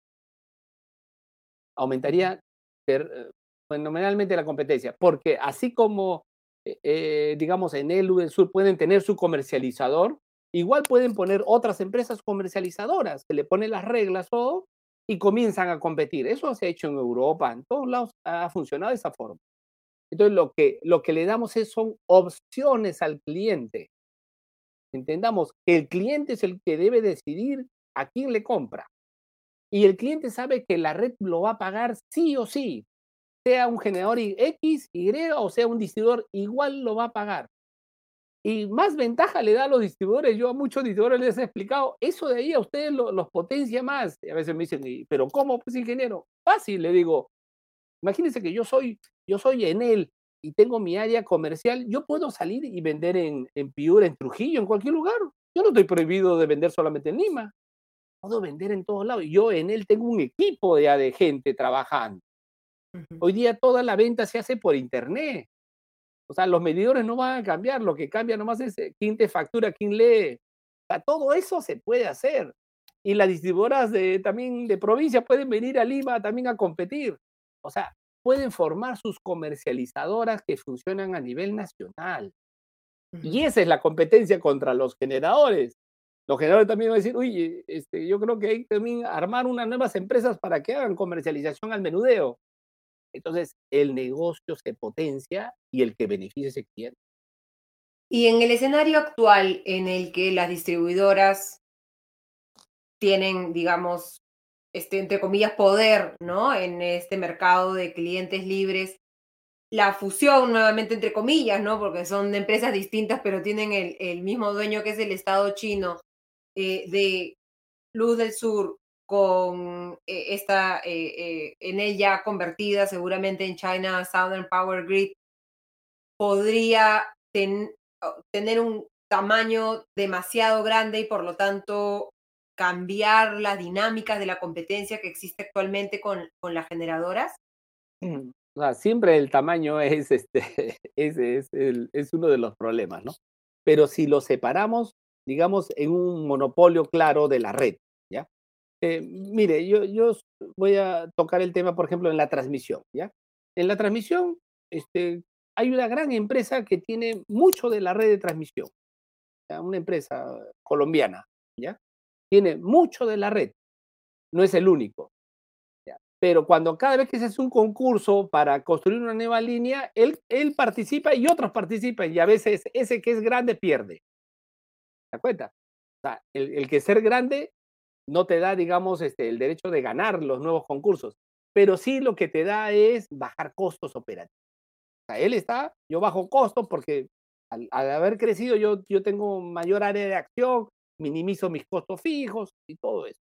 aumentaría eh, fenomenalmente la competencia, porque así como, eh, eh, digamos, en el en Sur pueden tener su comercializador, igual pueden poner otras empresas comercializadoras que le ponen las reglas o y comienzan a competir. Eso se ha hecho en Europa, en todos lados ha funcionado de esa forma. Entonces, lo que, lo que le damos es, son opciones al cliente. Entendamos que el cliente es el que debe decidir a quién le compra. Y el cliente sabe que la red lo va a pagar sí o sí, sea un generador X, Y o sea un distribuidor, igual lo va a pagar. Y más ventaja le da a los distribuidores. Yo a muchos distribuidores les he explicado, eso de ahí a ustedes los potencia más. Y a veces me dicen, ¿pero cómo, pues ingeniero? Fácil, le digo. Imagínense que yo soy, yo soy en él y tengo mi área comercial. Yo puedo salir y vender en, en Piura, en Trujillo, en cualquier lugar. Yo no estoy prohibido de vender solamente en Lima puedo vender en todos lados. Yo en él tengo un equipo ya de gente trabajando. Hoy día toda la venta se hace por internet. O sea, los medidores no van a cambiar, lo que cambia nomás es eh, quién te factura, quién lee. O sea, todo eso se puede hacer. Y las distribuidoras de, también de provincia pueden venir a Lima también a competir. O sea, pueden formar sus comercializadoras que funcionan a nivel nacional. Y esa es la competencia contra los generadores. Los generadores también van a decir, uy, este, yo creo que hay que también armar unas nuevas empresas para que hagan comercialización al menudeo. Entonces, el negocio se potencia y el que beneficia se quiere. Y en el escenario actual en el que las distribuidoras tienen, digamos, este, entre comillas, poder, ¿no? En este mercado de clientes libres, la fusión, nuevamente entre comillas, ¿no? Porque son empresas distintas, pero tienen el, mismo dueño que es el Estado chino, eh, de Luz del Sur con eh, esta eh, en ella convertida seguramente en China Southern Power Grid, podría tener un tamaño demasiado grande y por lo tanto cambiar las dinámicas de la competencia que existe actualmente con, con las generadoras? Mm, siempre el tamaño es, este, es, es, es uno de los problemas, ¿no? Pero si lo separamos, digamos, en un monopolio claro de la red. Eh, mire, yo, voy a tocar el tema, por ejemplo, en la transmisión, ¿ya? En la transmisión, este, hay una gran empresa que tiene mucho de la red de transmisión, una empresa colombiana, ¿ya? tiene mucho de la red, no es el único. Pero cuando cada vez que se hace un concurso para construir una nueva línea, él, él participa y otros participan y a veces ese que es grande pierde. ¿Te das cuenta? O sea, el, el, que ser grande no te da, digamos, este, el derecho de ganar los nuevos concursos, pero sí lo que te da es bajar costos operativos. O sea, él está, yo bajo costos porque al, al, haber crecido yo, yo tengo mayor área de acción, minimizo mis costos fijos y todo eso.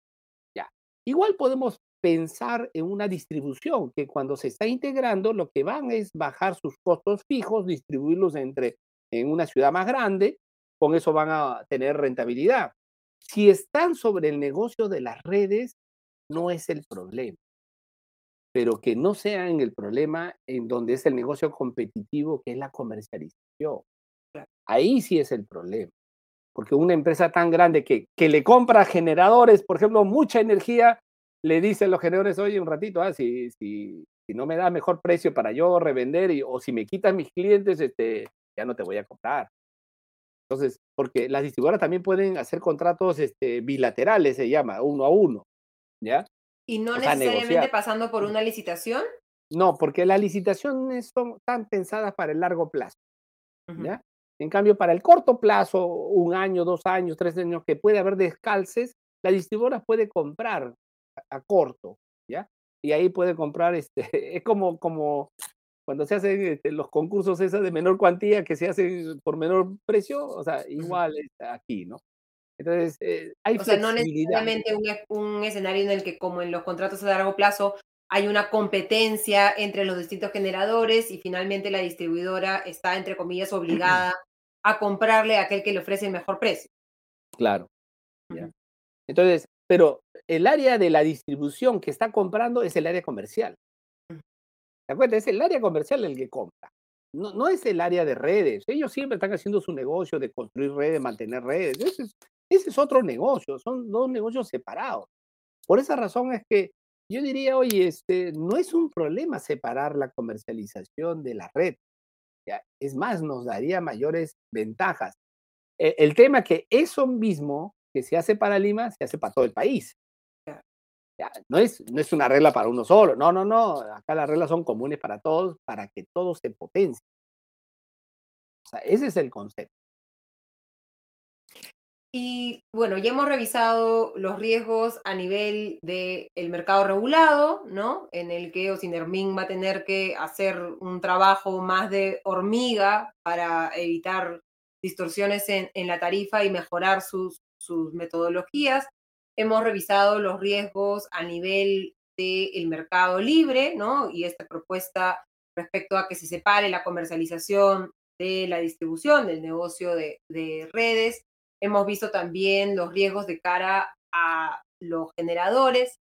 Ya. Igual podemos pensar en una distribución que cuando se está integrando lo que van es bajar sus costos fijos, distribuirlos entre en una ciudad más grande, con eso van a tener rentabilidad. Si están sobre el negocio de las redes, no es el problema, pero que no sea en el problema en donde es el negocio competitivo, que es la comercialización. Ahí sí es el problema porque una empresa tan grande que, que le compra generadores, por ejemplo, mucha energía, le dicen los generadores, oye, un ratito, ah, si, si, si no me da mejor precio para yo revender y, o si me quitan mis clientes, este, ya no te voy a comprar. Entonces, porque las distribuidoras también pueden hacer contratos este, bilaterales, se llama, uno a uno, ¿ya? ¿Y no necesariamente pasando por una licitación? No, porque las licitaciones son tan pensadas para el largo plazo, ¿ya? En cambio, para el corto plazo, un año, dos años, tres años, que puede haber descalces, la distribuidora puede comprar a, corto, ¿ya? Y ahí puede comprar, este, es como, como cuando se hacen este, los concursos esas de menor cuantía que se hacen por menor precio, o sea, igual aquí, ¿no? Entonces, eh, hay O sea, no necesariamente un, un, escenario en el que, como en los contratos a largo plazo, hay una competencia entre los distintos generadores y finalmente la distribuidora está, entre comillas, obligada a comprarle a aquel que le ofrece el mejor precio. Claro. Entonces, pero el área de la distribución que está comprando es el área comercial. ¿Te acuerdas? Es el área comercial el que compra. No, no es el área de redes. Ellos siempre están haciendo su negocio de construir redes, mantener redes. Ese es, otro negocio. Son dos negocios separados. Por esa razón es que yo diría, oye, este, no es un problema separar la comercialización de la red. Es más, nos daría mayores ventajas. E, el, tema que eso mismo que se hace para Lima, se hace para todo el país. No, es, no es una regla para uno solo, no, no, no. Acá las reglas son comunes para todos, para que todos se potencien. Ese es el concepto. Y bueno, ya hemos revisado los riesgos a nivel del mercado regulado, ¿no? En el que Osinermin va a tener que hacer un trabajo más de hormiga para evitar distorsiones en, la tarifa y mejorar sus, sus metodologías. Hemos revisado los riesgos a nivel del mercado libre, ¿no? Y esta propuesta respecto a que se separe la comercialización de la distribución del negocio de, de redes Hemos visto también los riesgos de cara a los generadores.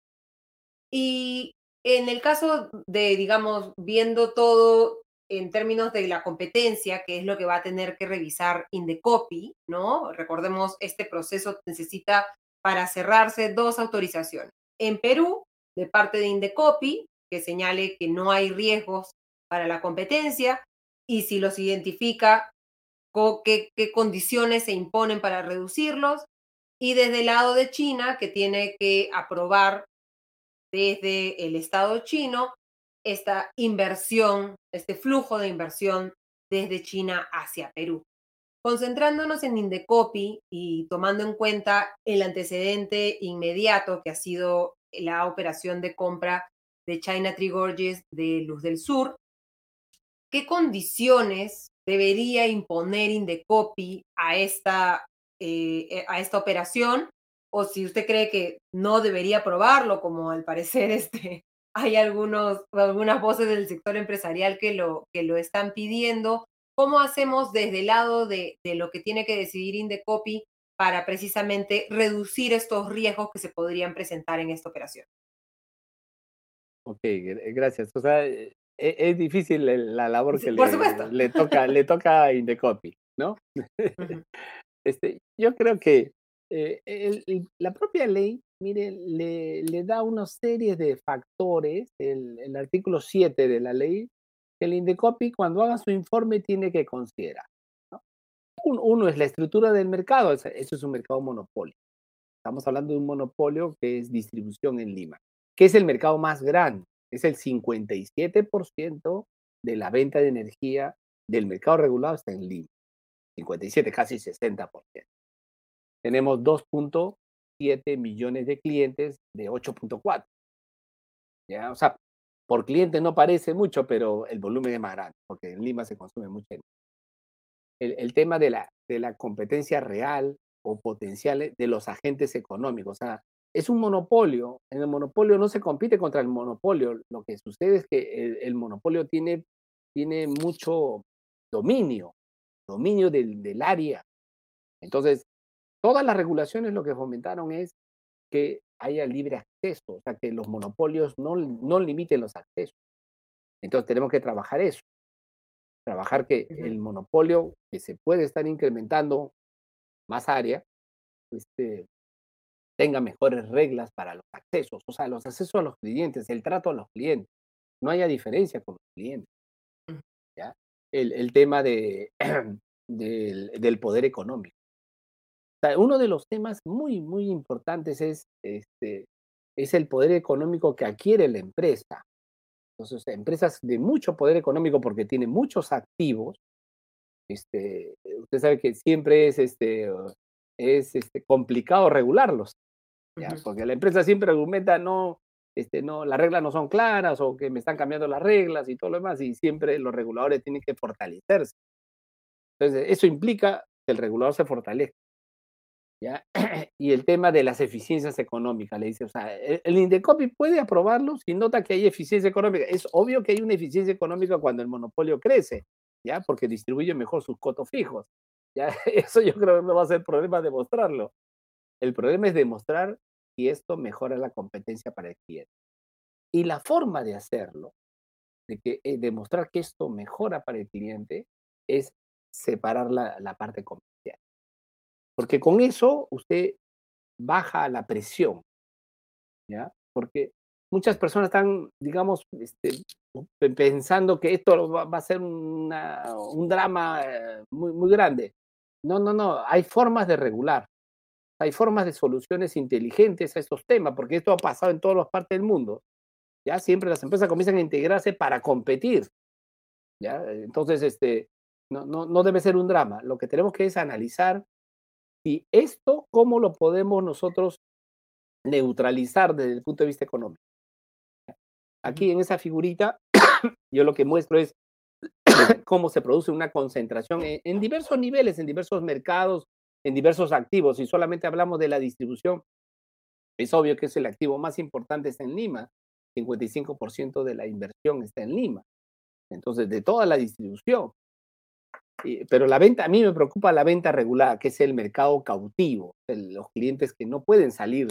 Y en el caso de, digamos, viendo todo en términos de la competencia, que es lo que va a tener que revisar Indecopi, ¿no? Recordemos, este proceso necesita para cerrarse dos autorizaciones. En Perú, de parte de Indecopi, que señale que no hay riesgos para la competencia y si los identifica, qué, condiciones se imponen para reducirlos. Y desde el lado de China, que tiene que aprobar desde el Estado chino esta inversión, este flujo de inversión desde China hacia Perú. Concentrándonos en Indecopi y tomando en cuenta el antecedente inmediato que ha sido la operación de compra de China Tree Gorges de Luz del Sur, ¿qué condiciones debería imponer Indecopi a esta, eh, a esta operación? O si usted cree que no debería aprobarlo, como al parecer este, hay algunos, algunas voces del sector empresarial que lo, que lo están pidiendo. ¿Cómo hacemos desde el lado de, de lo que tiene que decidir Indecopi para precisamente reducir estos riesgos que se podrían presentar en esta operación? Ok, gracias. O sea, e, es, difícil la labor que le, le, toca, le toca a Indecopi, ¿no? este, yo creo que eh, la propia ley, mire, le, le, da una serie de factores, el, el artículo 7 de la ley, que el Indecopi cuando haga su informe tiene que considerar. Uno, es la estructura del mercado, eso es un mercado monopolio. Estamos hablando de un monopolio que es distribución en Lima, que es el mercado más grande, es el 57% de la venta de energía del mercado regulado está en Lima. 57, casi 60%. Tenemos 2.7 millones de clientes de 8.4. ¿Ya? O sea, por cliente no parece mucho, pero el volumen es más grande, porque en Lima se consume mucho. El, el tema de la, de la competencia real o potencial de los agentes económicos. O sea, es un monopolio. En el monopolio no se compite contra el monopolio. Lo que sucede es que el, el monopolio tiene, tiene mucho dominio, dominio del, del área. Entonces, todas las regulaciones lo que fomentaron es que haya libre acceso, o sea, que los monopolios no, no limiten los accesos. Entonces tenemos que trabajar eso, trabajar que el monopolio que se puede estar incrementando más área, este, tenga mejores reglas para los accesos, o sea, los accesos a los clientes, el trato a los clientes, no haya diferencia con los clientes. ¿ya? El, el tema de, del, del poder económico uno de los temas muy, muy importantes es, este, es el poder económico que adquiere la empresa. Entonces, empresas de mucho poder económico porque tienen muchos activos, este, usted sabe que siempre es, este, es este, complicado regularlos, ¿ya? porque la empresa siempre argumenta, no, este, no, las reglas no son claras o que me están cambiando las reglas y todo lo demás, y siempre los reguladores tienen que fortalecerse. Entonces, eso implica que el regulador se fortalezca. ¿Ya? y el tema de las eficiencias económicas, le dice, o sea, e, el, Indecopi puede aprobarlo si nota que hay eficiencia económica. Es obvio que hay una eficiencia económica cuando el monopolio crece, ¿ya? Porque distribuye mejor sus cotos fijos, ¿ya? Eso yo creo que no va a ser problema demostrarlo. El problema es demostrar si esto mejora la competencia para el cliente. Y la forma de hacerlo, de que, eh, demostrar que esto mejora para el cliente, es separar la, la parte comercial. Porque con eso usted baja la presión, ¿ya? Porque muchas personas están, digamos, este, pensando que esto va, a ser una, un drama eh, muy, muy grande. No, no, no, hay formas de regular, hay formas de soluciones inteligentes a estos temas, porque esto ha pasado en todas las partes del mundo. Ya siempre las empresas comienzan a integrarse para competir. ¿ya? Entonces, este, no, no, no debe ser un drama. Lo que tenemos que es analizar y esto, ¿cómo lo podemos nosotros neutralizar desde el punto de vista económico? Aquí en esa figurita, yo lo que muestro es cómo se produce una concentración en, diversos niveles, en diversos mercados, en diversos activos. Si solamente hablamos de la distribución, es obvio que es el activo más importante está en Lima. 55% de la inversión está en Lima. Entonces, de toda la distribución pero la venta, a mí me preocupa la venta regular, que es el mercado cautivo, los clientes que no pueden salir.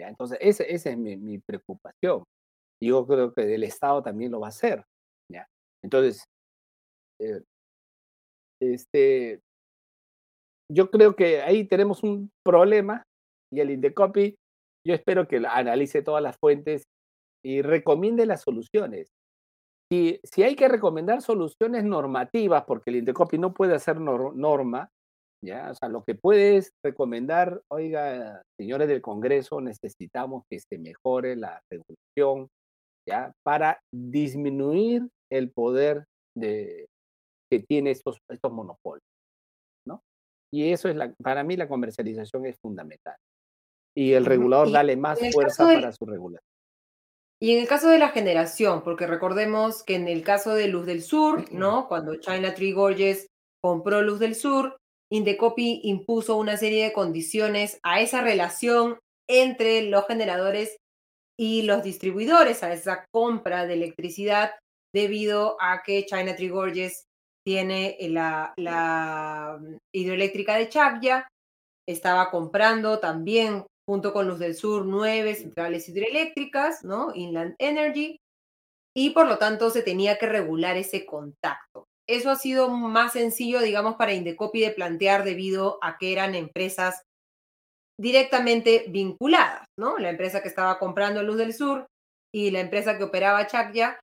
¿ya? Entonces, esa, es mi, mi, preocupación. Yo creo que el Estado también lo va a hacer. Entonces, eh, este, yo creo que ahí tenemos un problema y el Indecopy, yo espero que analice todas las fuentes y recomiende las soluciones. Y si hay que recomendar soluciones normativas, porque el Indecopy no puede hacer norma, ¿ya? O sea, lo que puede es recomendar, oiga, señores del Congreso, necesitamos que se mejore la regulación, ¿ya? Para disminuir el poder de, que tiene estos, estos monopolios, ¿no? Y eso es, la, para mí, la comercialización es fundamental. Y el regulador dale más fuerza para su regulación. Y en el caso de la generación, porque recordemos que en el caso de Luz del Sur, ¿no? Cuando China Tree Gorges compró Luz del Sur, Indecopi impuso una serie de condiciones a esa relación entre los generadores y los distribuidores, a esa compra de electricidad, debido a que China Tree Gorges tiene la, la hidroeléctrica de Chagya, estaba comprando también junto con Luz del Sur, nueve centrales hidroeléctricas, ¿no? Inland Energy, y por lo tanto se tenía que regular ese contacto. Eso ha sido más sencillo, digamos, para Indecopi de plantear debido a que eran empresas directamente vinculadas, ¿no? La empresa que estaba comprando Luz del Sur y la empresa que operaba Chakya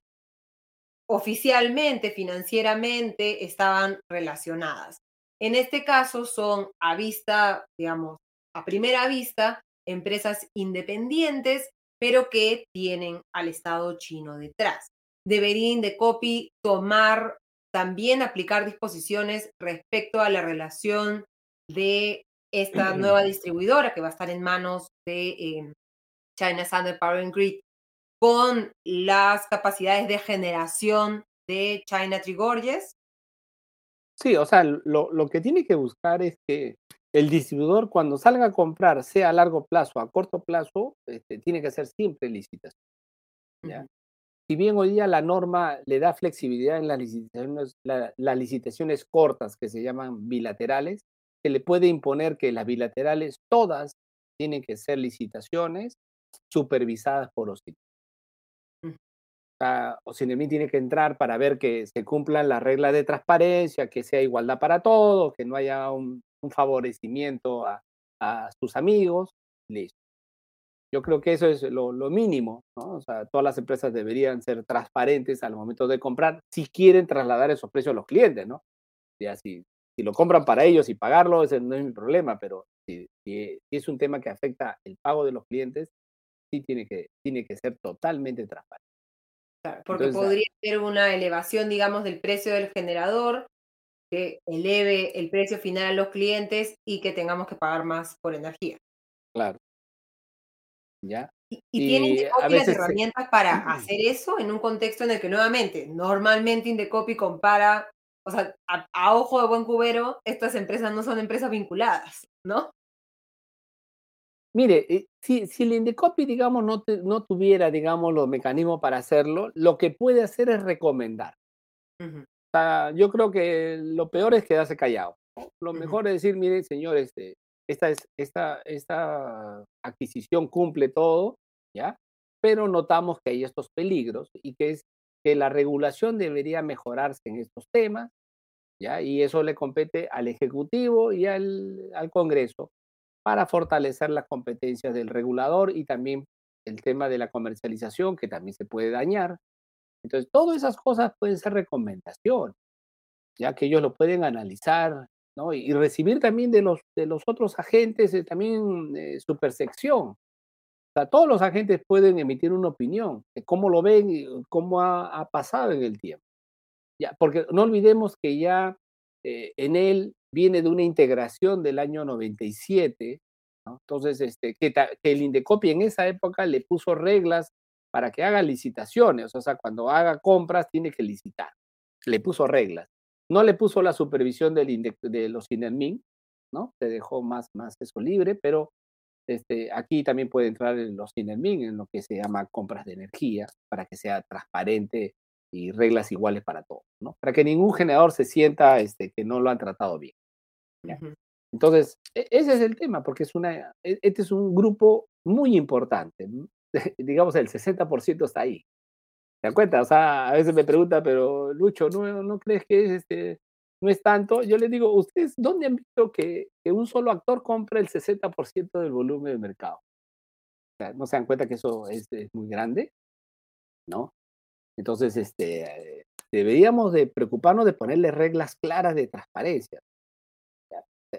oficialmente, financieramente, estaban relacionadas. En este caso son a vista, digamos, a primera vista, empresas independientes, pero que tienen al Estado chino detrás. Debería Indecopi tomar, también aplicar disposiciones respecto a la relación de esta nueva distribuidora que va a estar en manos de eh, China Standard Power and Grid con las capacidades de generación de China Trigorges. Sí, o sea, lo, lo, que tiene que buscar es que el distribuidor cuando salga a comprar, sea a largo plazo o a corto plazo, este, tiene que hacer siempre licitación. ¿ya? Si bien hoy día la norma le da flexibilidad en las licitaciones, las licitaciones cortas que se llaman bilaterales, se le puede imponer que las bilaterales todas tienen que ser licitaciones supervisadas por los o CINEMI tiene que entrar para ver que se cumplan las reglas de transparencia, que sea igualdad para todos, que no haya un, favorecimiento a, sus amigos, listo. Yo creo que eso es lo, mínimo, ¿no? O sea, todas las empresas deberían ser transparentes al momento de comprar si quieren trasladar esos precios a los clientes, ¿no? Ya si, si lo compran para ellos y pagarlo, ese no es mi problema, pero si, si, es un tema que afecta el pago de los clientes, sí tiene que, tiene que ser totalmente transparente porque podría ser una elevación, digamos, del precio del generador que eleve el precio final a los clientes y que tengamos que pagar más por energía. Claro. ¿Ya? ¿Y, tienen las herramientas para hacer eso en un contexto en el que nuevamente, normalmente Indecopy compara, o sea, a ojo de buen cubero, estas empresas no son empresas vinculadas, ¿no? Mire, eh, si, si el Indecopy, digamos, no, no tuviera, digamos, los mecanismos para hacerlo, lo que puede hacer es recomendar. Yo creo que lo peor es quedarse callado. Lo mejor es decir, miren, señores, este, esta, es, esta, esta adquisición cumple todo, ¿ya? Pero notamos que hay estos peligros y que, es, que la regulación debería mejorarse en estos temas, ¿ya? Y eso le compete al Ejecutivo y al, al Congreso para fortalecer las competencias del regulador y también el tema de la comercialización, que también se puede dañar. Entonces, todas esas cosas pueden ser recomendaciones, ya que ellos lo pueden analizar ¿no? y, recibir también de los, de los otros agentes eh, también eh, su percepción. O sea, todos los agentes pueden emitir una opinión de cómo lo ven y cómo ha, pasado en el tiempo. Ya, porque no olvidemos que ya eh, en él viene de una integración del año 97, ¿no? entonces este, que, el Indecopi en esa época le puso reglas para que haga licitaciones, o sea, cuando haga compras tiene que licitar, le puso reglas. No le puso la supervisión del de los INERMIN, ¿no? Se dejó más, más eso libre, pero este, aquí también puede entrar en los INERMIN, en lo que se llama compras de energía, para que sea transparente y reglas iguales para todos, ¿no? Para que ningún generador se sienta este, que no lo han tratado bien. Entonces, e, ese es el tema, porque es una, e, este es un grupo muy importante. Digamos, el 60% está ahí. ¿Te das cuenta? O sea, a veces me pregunta, pero Lucho, ¿no, no crees que es este, no es tanto? Yo les digo, ¿ustedes dónde han visto que, que un solo actor compra el 60% del volumen del mercado? O sea, ¿no se dan cuenta que eso es, es muy grande? ¿No? Entonces, este, deberíamos de preocuparnos de ponerle reglas claras de transparencia.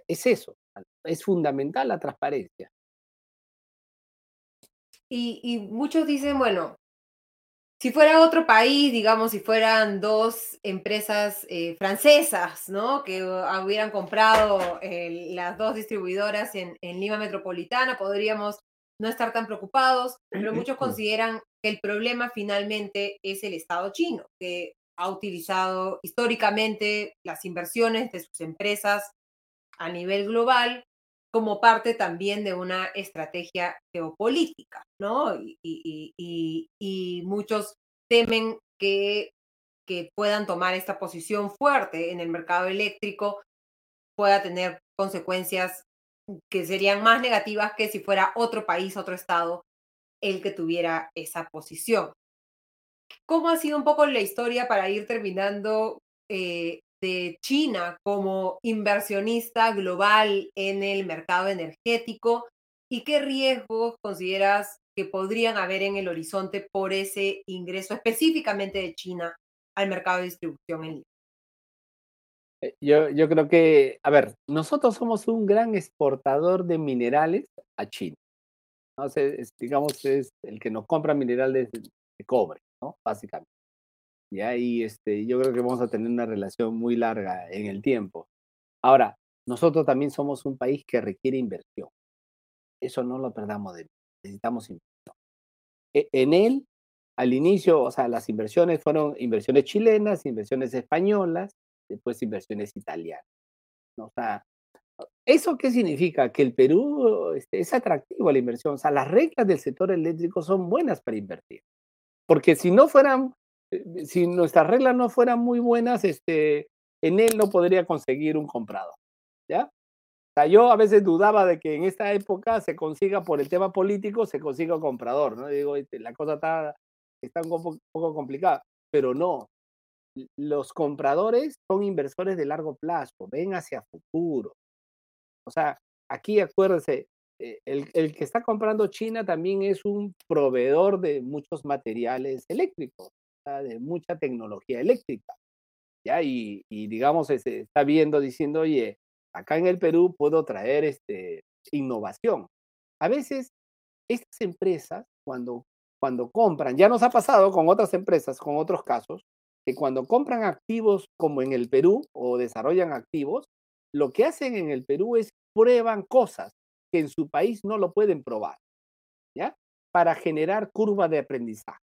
Es eso, es fundamental la transparencia. Y, y, muchos dicen, bueno, si fuera otro país, digamos, si fueran dos empresas eh, francesas, ¿no? Que hubieran comprado eh, las dos distribuidoras en, en, Lima Metropolitana, podríamos no estar tan preocupados, pero muchos consideran que el problema finalmente es el Estado chino, que ha utilizado históricamente las inversiones de sus empresas a nivel global como parte también de una estrategia geopolítica, ¿no? Y, y, y, y muchos temen que, que, puedan tomar esta posición fuerte en el mercado eléctrico pueda tener consecuencias que serían más negativas que si fuera otro país, otro estado, el que tuviera esa posición. ¿Cómo ha sido un poco la historia para ir terminando eh, de China como inversionista global en el mercado energético y qué riesgos consideras que podrían haber en el horizonte por ese ingreso específicamente de China al mercado de distribución en línea. Eh, yo, yo creo que, a ver, nosotros somos un gran exportador de minerales a China. ¿no? Es, digamos, es el que nos compra minerales de, de cobre, ¿no? Básicamente. ¿Ya? Y este, yo creo que vamos a tener una relación muy larga en el tiempo. Ahora, nosotros también somos un país que requiere inversión. Eso no lo perdamos de necesitamos inversión. E, en él, al inicio, o sea, las inversiones fueron inversiones chilenas, inversiones españolas, después inversiones italianas. O sea, ¿eso qué significa? Que el Perú este, es atractivo a la inversión. O sea, las reglas del sector eléctrico son buenas para invertir. Porque si no fueran si nuestras reglas no fueran muy buenas, este, en él no podría conseguir un comprador. ¿Ya? O sea, yo a veces dudaba de que en esta época se consiga, por el tema político, se consiga un comprador, ¿no? Digo, este, la cosa está, está un poco, poco complicada, pero no. Los compradores son inversores de largo plazo, ven hacia futuro. O sea, aquí acuérdense, eh, el, el, que está comprando China también es un proveedor de muchos materiales eléctricos de mucha tecnología eléctrica. ¿ya? Y, y digamos, se está viendo, diciendo, oye, acá en el Perú puedo traer este, innovación. A veces, estas empresas, cuando, cuando compran, ya nos ha pasado con otras empresas, con otros casos, que cuando compran activos como en el Perú o desarrollan activos, lo que hacen en el Perú es prueban cosas que en su país no lo pueden probar, ¿ya? Para generar curva de aprendizaje.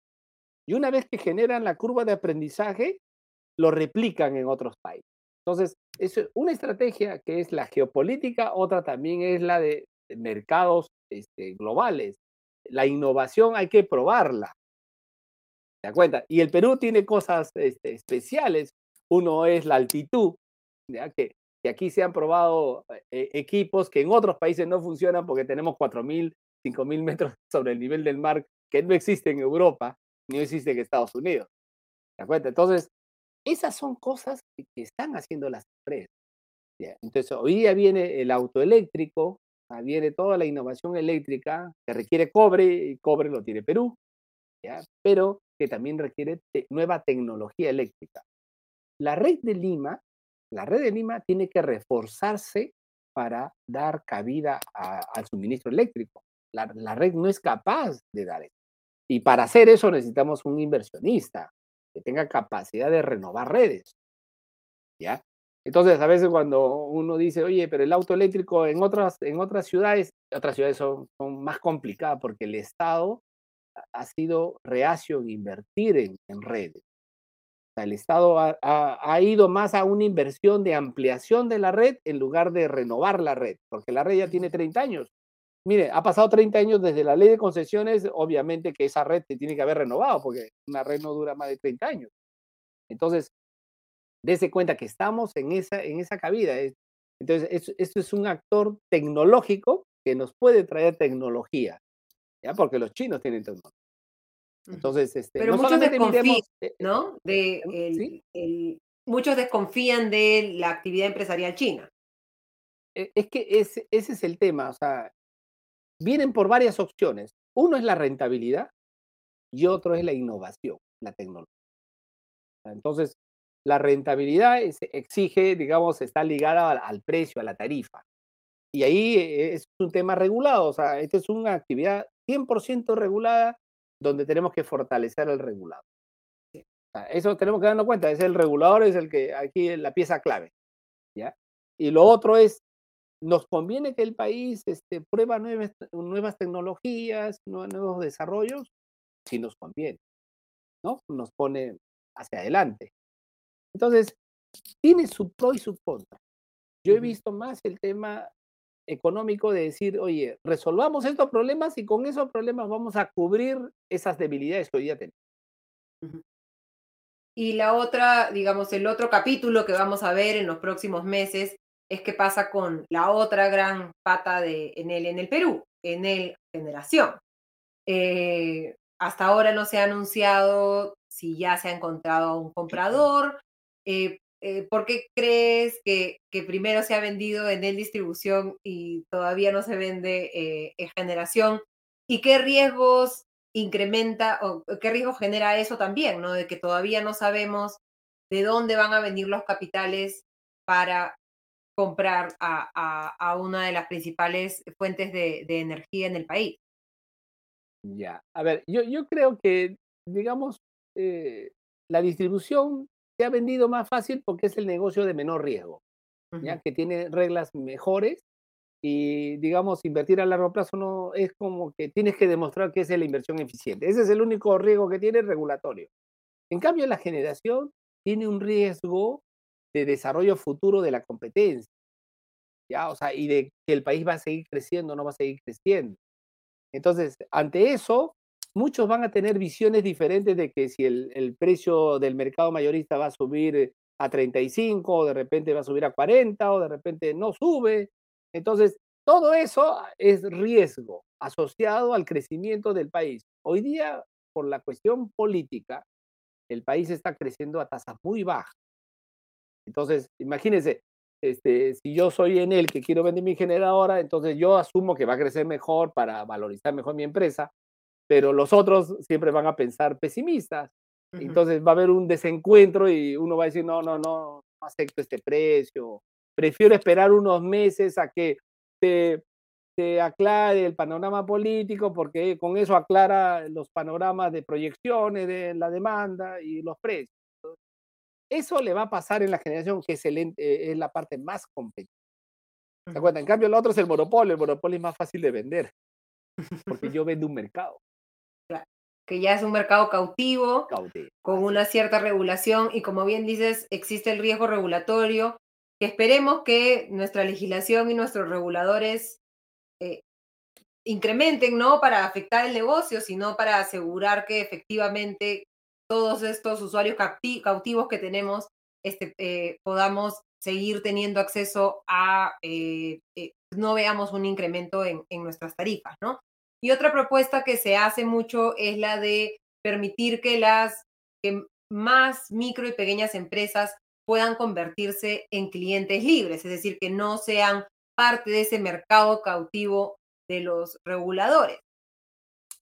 Y una vez que generan la curva de aprendizaje, lo replican en otros países. Entonces, es una estrategia que es la geopolítica, otra también es la de mercados este, globales. La innovación hay que probarla. ¿Se da cuenta? Y el Perú tiene cosas este, especiales. Uno es la altitud, que aquí se han probado eh, equipos que en otros países no funcionan porque tenemos 4.000, 5.000 metros sobre el nivel del mar que no existe en Europa ni existe en Estados Unidos. ¿De acuerdo? Entonces, esas son cosas que, están haciendo las empresas. Entonces, hoy día viene el auto eléctrico, ah, viene toda la innovación eléctrica que requiere cobre, y cobre lo tiene Perú, ¿ya? pero que también requiere nueva tecnología eléctrica. La red de Lima, la red de Lima tiene que reforzarse para dar cabida al suministro eléctrico. La, la, red no es capaz de dar eso. Y para hacer eso necesitamos un inversionista que tenga capacidad de renovar redes. ¿Ya? Entonces, a veces cuando uno dice, oye, pero el auto eléctrico en otras, en otras ciudades, otras ciudades son, más complicadas porque el Estado ha sido reacio en invertir en, en redes. O sea, el Estado ha, ido más a una inversión de ampliación de la red en lugar de renovar la red, porque la red ya tiene 30 años Mire, ha pasado 30 años desde la ley de concesiones, obviamente que esa red se tiene que haber renovado, porque una red no dura más de 30 años. Entonces, dése cuenta que estamos en esa, en esa cabida. Entonces, esto es un actor tecnológico que nos puede traer tecnología, ¿ya? Porque los chinos tienen tecnología. Entonces, este, Pero no muchos desconfían, miremos, eh, eh, ¿no? De em, ¿sí? el, el- muchos desconfían de la actividad empresarial china. E es que ese ese es el tema, o sea, vienen por varias opciones. Uno es la rentabilidad y otro es la innovación, la tecnología. Entonces, la rentabilidad es exige, digamos, está ligada al al precio, a la tarifa. Y ahí e es un tema regulado, o sea, esta es una actividad 100% regulada, donde tenemos que fortalecer al regulador. O sea, eso tenemos que darnos cuenta, es el regulador, es el que aquí es la pieza clave, ¿ya? Y lo otro es, nos conviene que el país, este, prueba nuevas nuevas tecnologías, nue nuevos desarrollos, sí nos conviene, ¿no? Nos pone hacia adelante. Entonces, tiene su pro y su contra. Yo he visto más el tema económico de decir: "Oye, resolvamos estos problemas y con esos problemas vamos a cubrir esas debilidades que hoy día tenemos". Y la otra, digamos, el otro capítulo que vamos a ver en los próximos meses es qué pasa con la otra gran pata de Enel en el Perú, Enel Generación. Eh, hasta ahora no se ha anunciado si ya se ha encontrado un comprador. Eh, eh, ¿por qué crees que, que primero se ha vendido Enel Distribución y todavía no se vende en Generación? ¿Y qué riesgos incrementa o qué riesgo genera eso también, ¿no? De que todavía no sabemos de dónde van a venir los capitales para comprar a, a- a una de las principales fuentes de, de energía en el país. Ya. A ver, yo yo creo que, digamos, eh, la distribución se ha vendido más fácil porque es el negocio de menor riesgo, ¿ya? Que tiene reglas mejores y, digamos, invertir a largo plazo no es como que tienes que demostrar que es la inversión eficiente. Ese es el único riesgo que tiene regulatorio. En cambio, la generación tiene un riesgo de desarrollo futuro de la competencia, ¿ya? O sea, y de que el país va a seguir creciendo o no va a seguir creciendo. Entonces, ante eso, muchos van a tener visiones diferentes de que si el, el precio del mercado mayorista va a subir a 35, o de repente va a subir a 40, o de repente no sube. Entonces, todo eso es riesgo asociado al crecimiento del país. Hoy día, por la cuestión política, el país está creciendo a tasas muy bajas. Entonces, imagínense, este, si yo soy en el que quiero vender mi generadora, entonces yo asumo que va a crecer mejor para valorizar mejor mi empresa, pero los otros siempre van a pensar pesimistas. Entonces va a haber un desencuentro y uno va a decir, no, no, no, no acepto este precio. Prefiero esperar unos meses a que se, se aclare el panorama político, porque con eso aclara los panoramas de proyecciones de la demanda y los precios. Eso le va a pasar en la generación que es, el eh, es la parte más competitiva. ¿Te ujú. acuerdas? En cambio, el otro es el monopolio. El monopolio es más fácil de vender porque yo vendo un mercado Claro, que ya es un mercado cautivo, cautivo. con una cierta regulación y como bien dices, existe el riesgo regulatorio, que esperemos que nuestra legislación y nuestros reguladores eh, incrementen, no para afectar el negocio, sino para asegurar que efectivamente todos estos usuarios cautivos que tenemos este, eh, podamos seguir teniendo acceso a, eh, eh, no veamos un incremento en, en nuestras tarifas, ¿no? Y otra propuesta que se hace mucho es la de permitir que las que más micro y pequeñas empresas puedan convertirse en clientes libres, es decir, que no sean parte de ese mercado cautivo de los reguladores.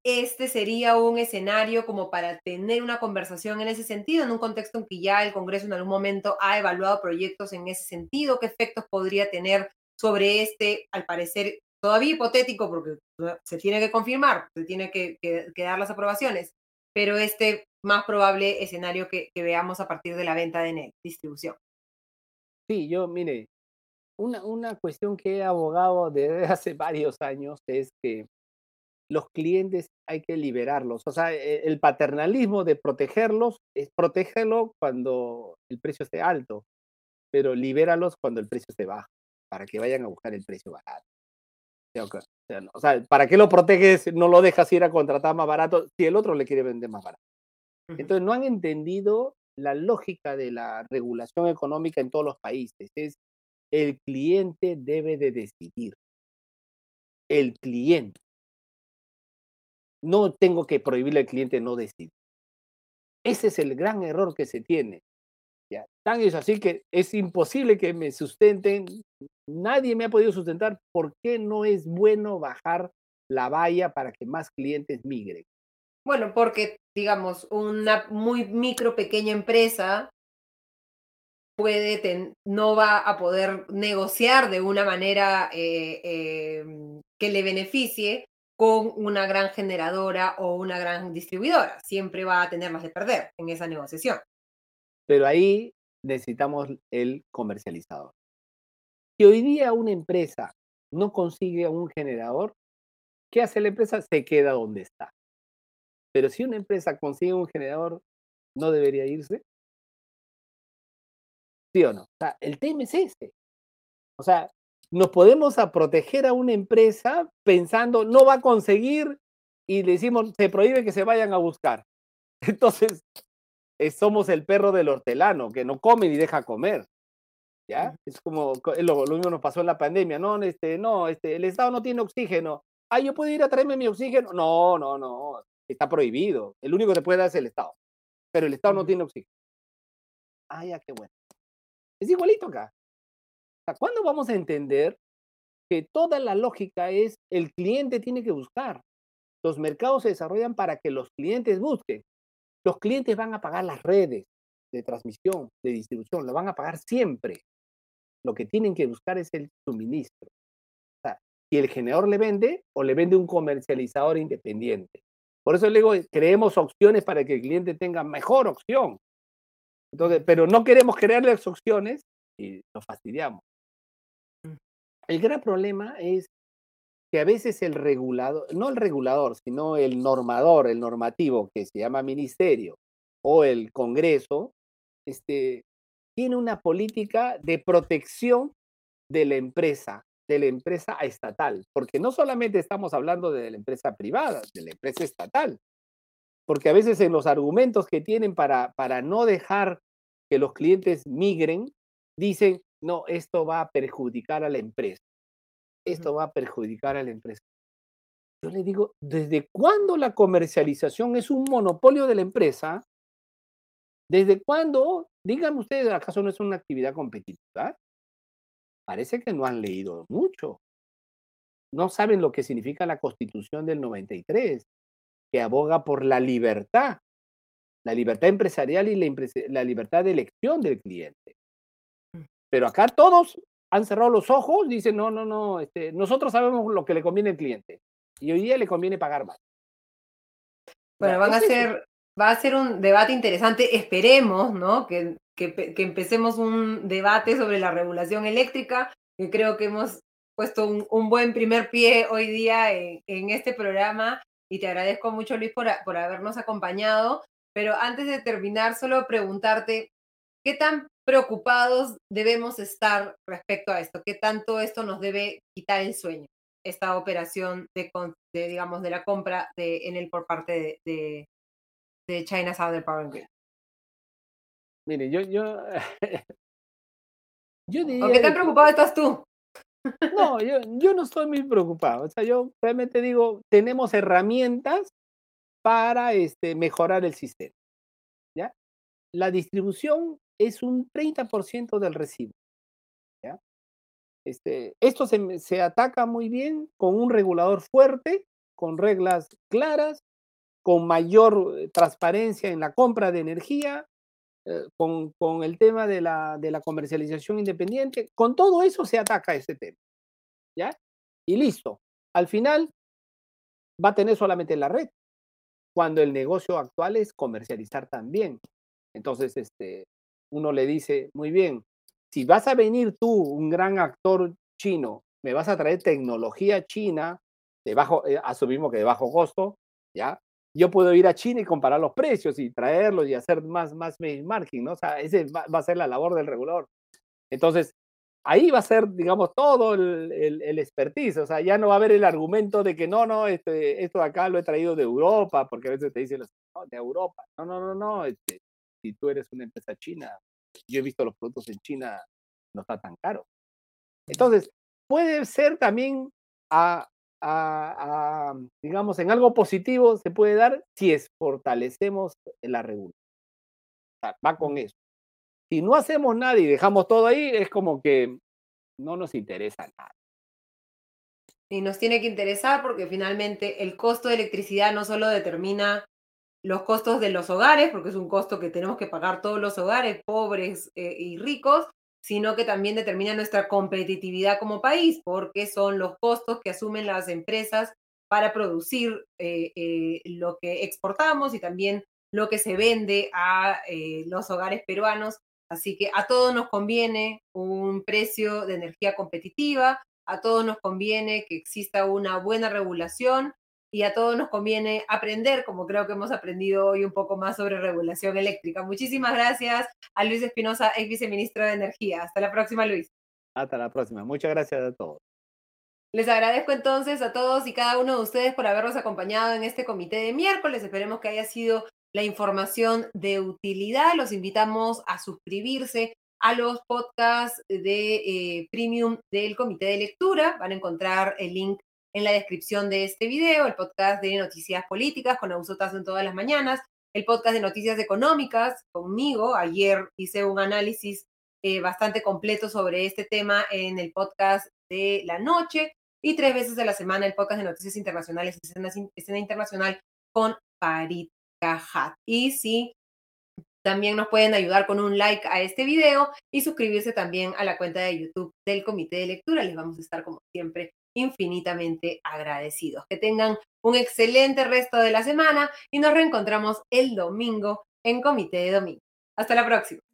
Este sería un escenario como para tener una conversación en ese sentido, en un contexto en que ya el Congreso en algún momento ha evaluado proyectos en ese sentido, qué efectos podría tener sobre este, al parecer, todavía hipotético, porque se tiene que confirmar, se tiene que, que, dar las aprobaciones, pero este más probable escenario que, que veamos a partir de la venta de NET, distribución. Sí, yo, mire, una, una cuestión que he abogado desde hace varios años es que los clientes hay que liberarlos. O sea, e- el paternalismo de protegerlos es protégelo cuando el precio esté alto, pero libéralos cuando el precio esté bajo, para que vayan a buscar el precio barato. O sea, o sea, no- o sea, ¿para qué lo proteges? No lo dejas ir a contratar más barato si el otro le quiere vender más barato. Entonces, no han entendido la lógica de la regulación económica en todos los países. Es el cliente debe de decidir. El cliente. No tengo que prohibirle al cliente no decidir. Ese es el gran error que se tiene. Tan es así que es imposible que me sustenten. Nadie me ha podido sustentar. ¿Por qué no es bueno bajar la valla para que más clientes migren? Bueno, porque, digamos, una muy micro, pequeña empresa puede no va a poder negociar de una manera eh, em, que le beneficie con una gran generadora o una gran distribuidora. Siempre va a tener más de perder en esa negociación. Pero ahí necesitamos el comercializador. Si hoy día una empresa no consigue un generador, ¿qué hace la empresa? Se queda donde está. Pero si una empresa consigue un generador, ¿no debería irse? ¿Sí o no? O sea, el tema es ese. O sea, nos podemos a proteger a una empresa pensando no va a conseguir y le decimos se prohíbe que se vayan a buscar. Entonces, eh, somos el perro del hortelano que no come ni deja comer. ¿Ya? Es como lo, lo, mismo nos pasó en la pandemia, no, este, no, este, el Estado no tiene oxígeno. Ah, yo puedo ir a traerme mi oxígeno. No, no, no, está prohibido. El único que te puede dar es el Estado. Pero el Estado no tiene oxígeno. Ah, ya, qué bueno. Es igualito acá. ¿Cuándo vamos a entender que toda la lógica es el cliente tiene que buscar? Los mercados se desarrollan para que los clientes busquen. Los clientes van a pagar las redes de transmisión, de distribución, lo van a pagar siempre. Lo que tienen que buscar es el suministro. O sea, si el generador le vende o le vende un comercializador independiente. Por eso le digo, creemos opciones para que el cliente tenga mejor opción. Entonces, pero no queremos crearle opciones y nos fastidiamos. El gran problema es que a veces el regulador, no el regulador, sino el normador, el normativo, que se llama ministerio, o el Congreso, este, tiene una política de protección de la empresa, de la empresa estatal, porque no solamente estamos hablando de la empresa privada, de la empresa estatal, porque a veces en los argumentos que tienen para, para no dejar que los clientes migren, dicen, no, esto va a perjudicar a la empresa esto va a perjudicar a la empresa. Yo le digo, ¿desde cuándo la comercialización es un monopolio de la empresa? ¿Desde cuándo? Díganme ustedes, ¿acaso no es una actividad competitiva? Parece que no han leído mucho. No saben lo que significa la Constitución del 93, que aboga por la libertad, la libertad empresarial y la, la libertad de elección del cliente. Pero acá todos han cerrado los ojos, dicen, no, no, no, este, nosotros sabemos lo que le conviene al cliente y hoy día le conviene pagar más. Bueno, van a ser, va a ser un debate interesante, esperemos, ¿no? Que, que, empecemos un debate sobre la regulación eléctrica, que creo que hemos puesto un, buen primer pie hoy día en, en, este programa y te agradezco mucho, Luis, por, por habernos acompañado. Pero antes de terminar, solo preguntarte, ¿qué tan preocupados debemos estar respecto a esto? ¿Qué tanto esto nos debe quitar el sueño? Esta operación de, digamos, de la compra de Enel por parte de, de, China Southern Power Grid. Mire, yo, yo, yo diría... qué tan preocupado estás tú? No, yo, yo no estoy muy preocupado. O sea, yo realmente digo, tenemos herramientas para este, mejorar el sistema. ¿ya? La distribución es un 30% del recibo. ¿ya? Este, esto se, se ataca muy bien con un regulador fuerte, con reglas claras, con mayor eh, transparencia en la compra de energía, eh, con, con, el tema de la, de la comercialización independiente. Con todo eso se ataca ese tema. ¿Ya? Y listo. Al final va a tener solamente la red, cuando el negocio actual es comercializar también. Entonces, este, uno le dice, muy bien, si vas a venir tú, un gran actor chino, me vas a traer tecnología china, de bajo, eh, asumimos que de bajo costo, ¿ya? Yo puedo ir a China y comparar los precios y traerlos y hacer más, más marketing, ¿no? O sea, ese va, a ser la labor del regulador. Entonces, ahí va a ser, digamos, todo el, el, expertise, o sea, ya no va a haber el argumento de que no, no, este, esto de acá lo he traído de Europa, porque a veces te dicen, de Europa, no, no, no, no, este, si tú eres una empresa china, yo he visto los productos en China, no está tan caro. Entonces, puede ser también a a, digamos, en algo positivo se puede dar si es fortalecemos la regulación. va con eso. Si no hacemos nada y dejamos todo ahí, es como que no nos interesa nada. Y nos tiene que interesar porque finalmente el costo de electricidad no solo determina los costos de los hogares, porque es un costo que tenemos que pagar todos los hogares, pobres eh, y ricos, sino que también determina nuestra competitividad como país, porque son los costos que asumen las empresas para producir eh, eh, lo que exportamos y también lo que se vende a los hogares peruanos. Así que a todos nos conviene un precio de energía competitiva, a todos nos conviene que exista una buena regulación y a todos nos conviene aprender, como creo que hemos aprendido hoy un poco más sobre regulación eléctrica. Muchísimas gracias a Luis Espinosa, ex viceministro de Energía. Hasta la próxima, Luis. Hasta la próxima. Muchas gracias a todos. Les agradezco entonces a todos y cada uno de ustedes por habernos acompañado en este comité de miércoles. Esperemos que haya sido la información de utilidad. Los invitamos a suscribirse a los podcasts de eh, premium del comité de lectura. Van a encontrar el link en la descripción de este video, el podcast de noticias políticas con Ausotas en todas las mañanas, el podcast de noticias económicas conmigo. Ayer hice un análisis eh, bastante completo sobre este tema en el podcast de la noche y tres veces a la semana el podcast de noticias internacionales, escena, escena internacional con Farid Cajat. Y si también nos pueden ayudar con un like a este video y suscribirse también a la cuenta de YouTube del Comité de Lectura. Les vamos a estar, como siempre, infinitamente agradecidos. Que tengan un excelente resto de la semana y nos reencontramos el domingo en Comité de Domingo. Hasta la próxima.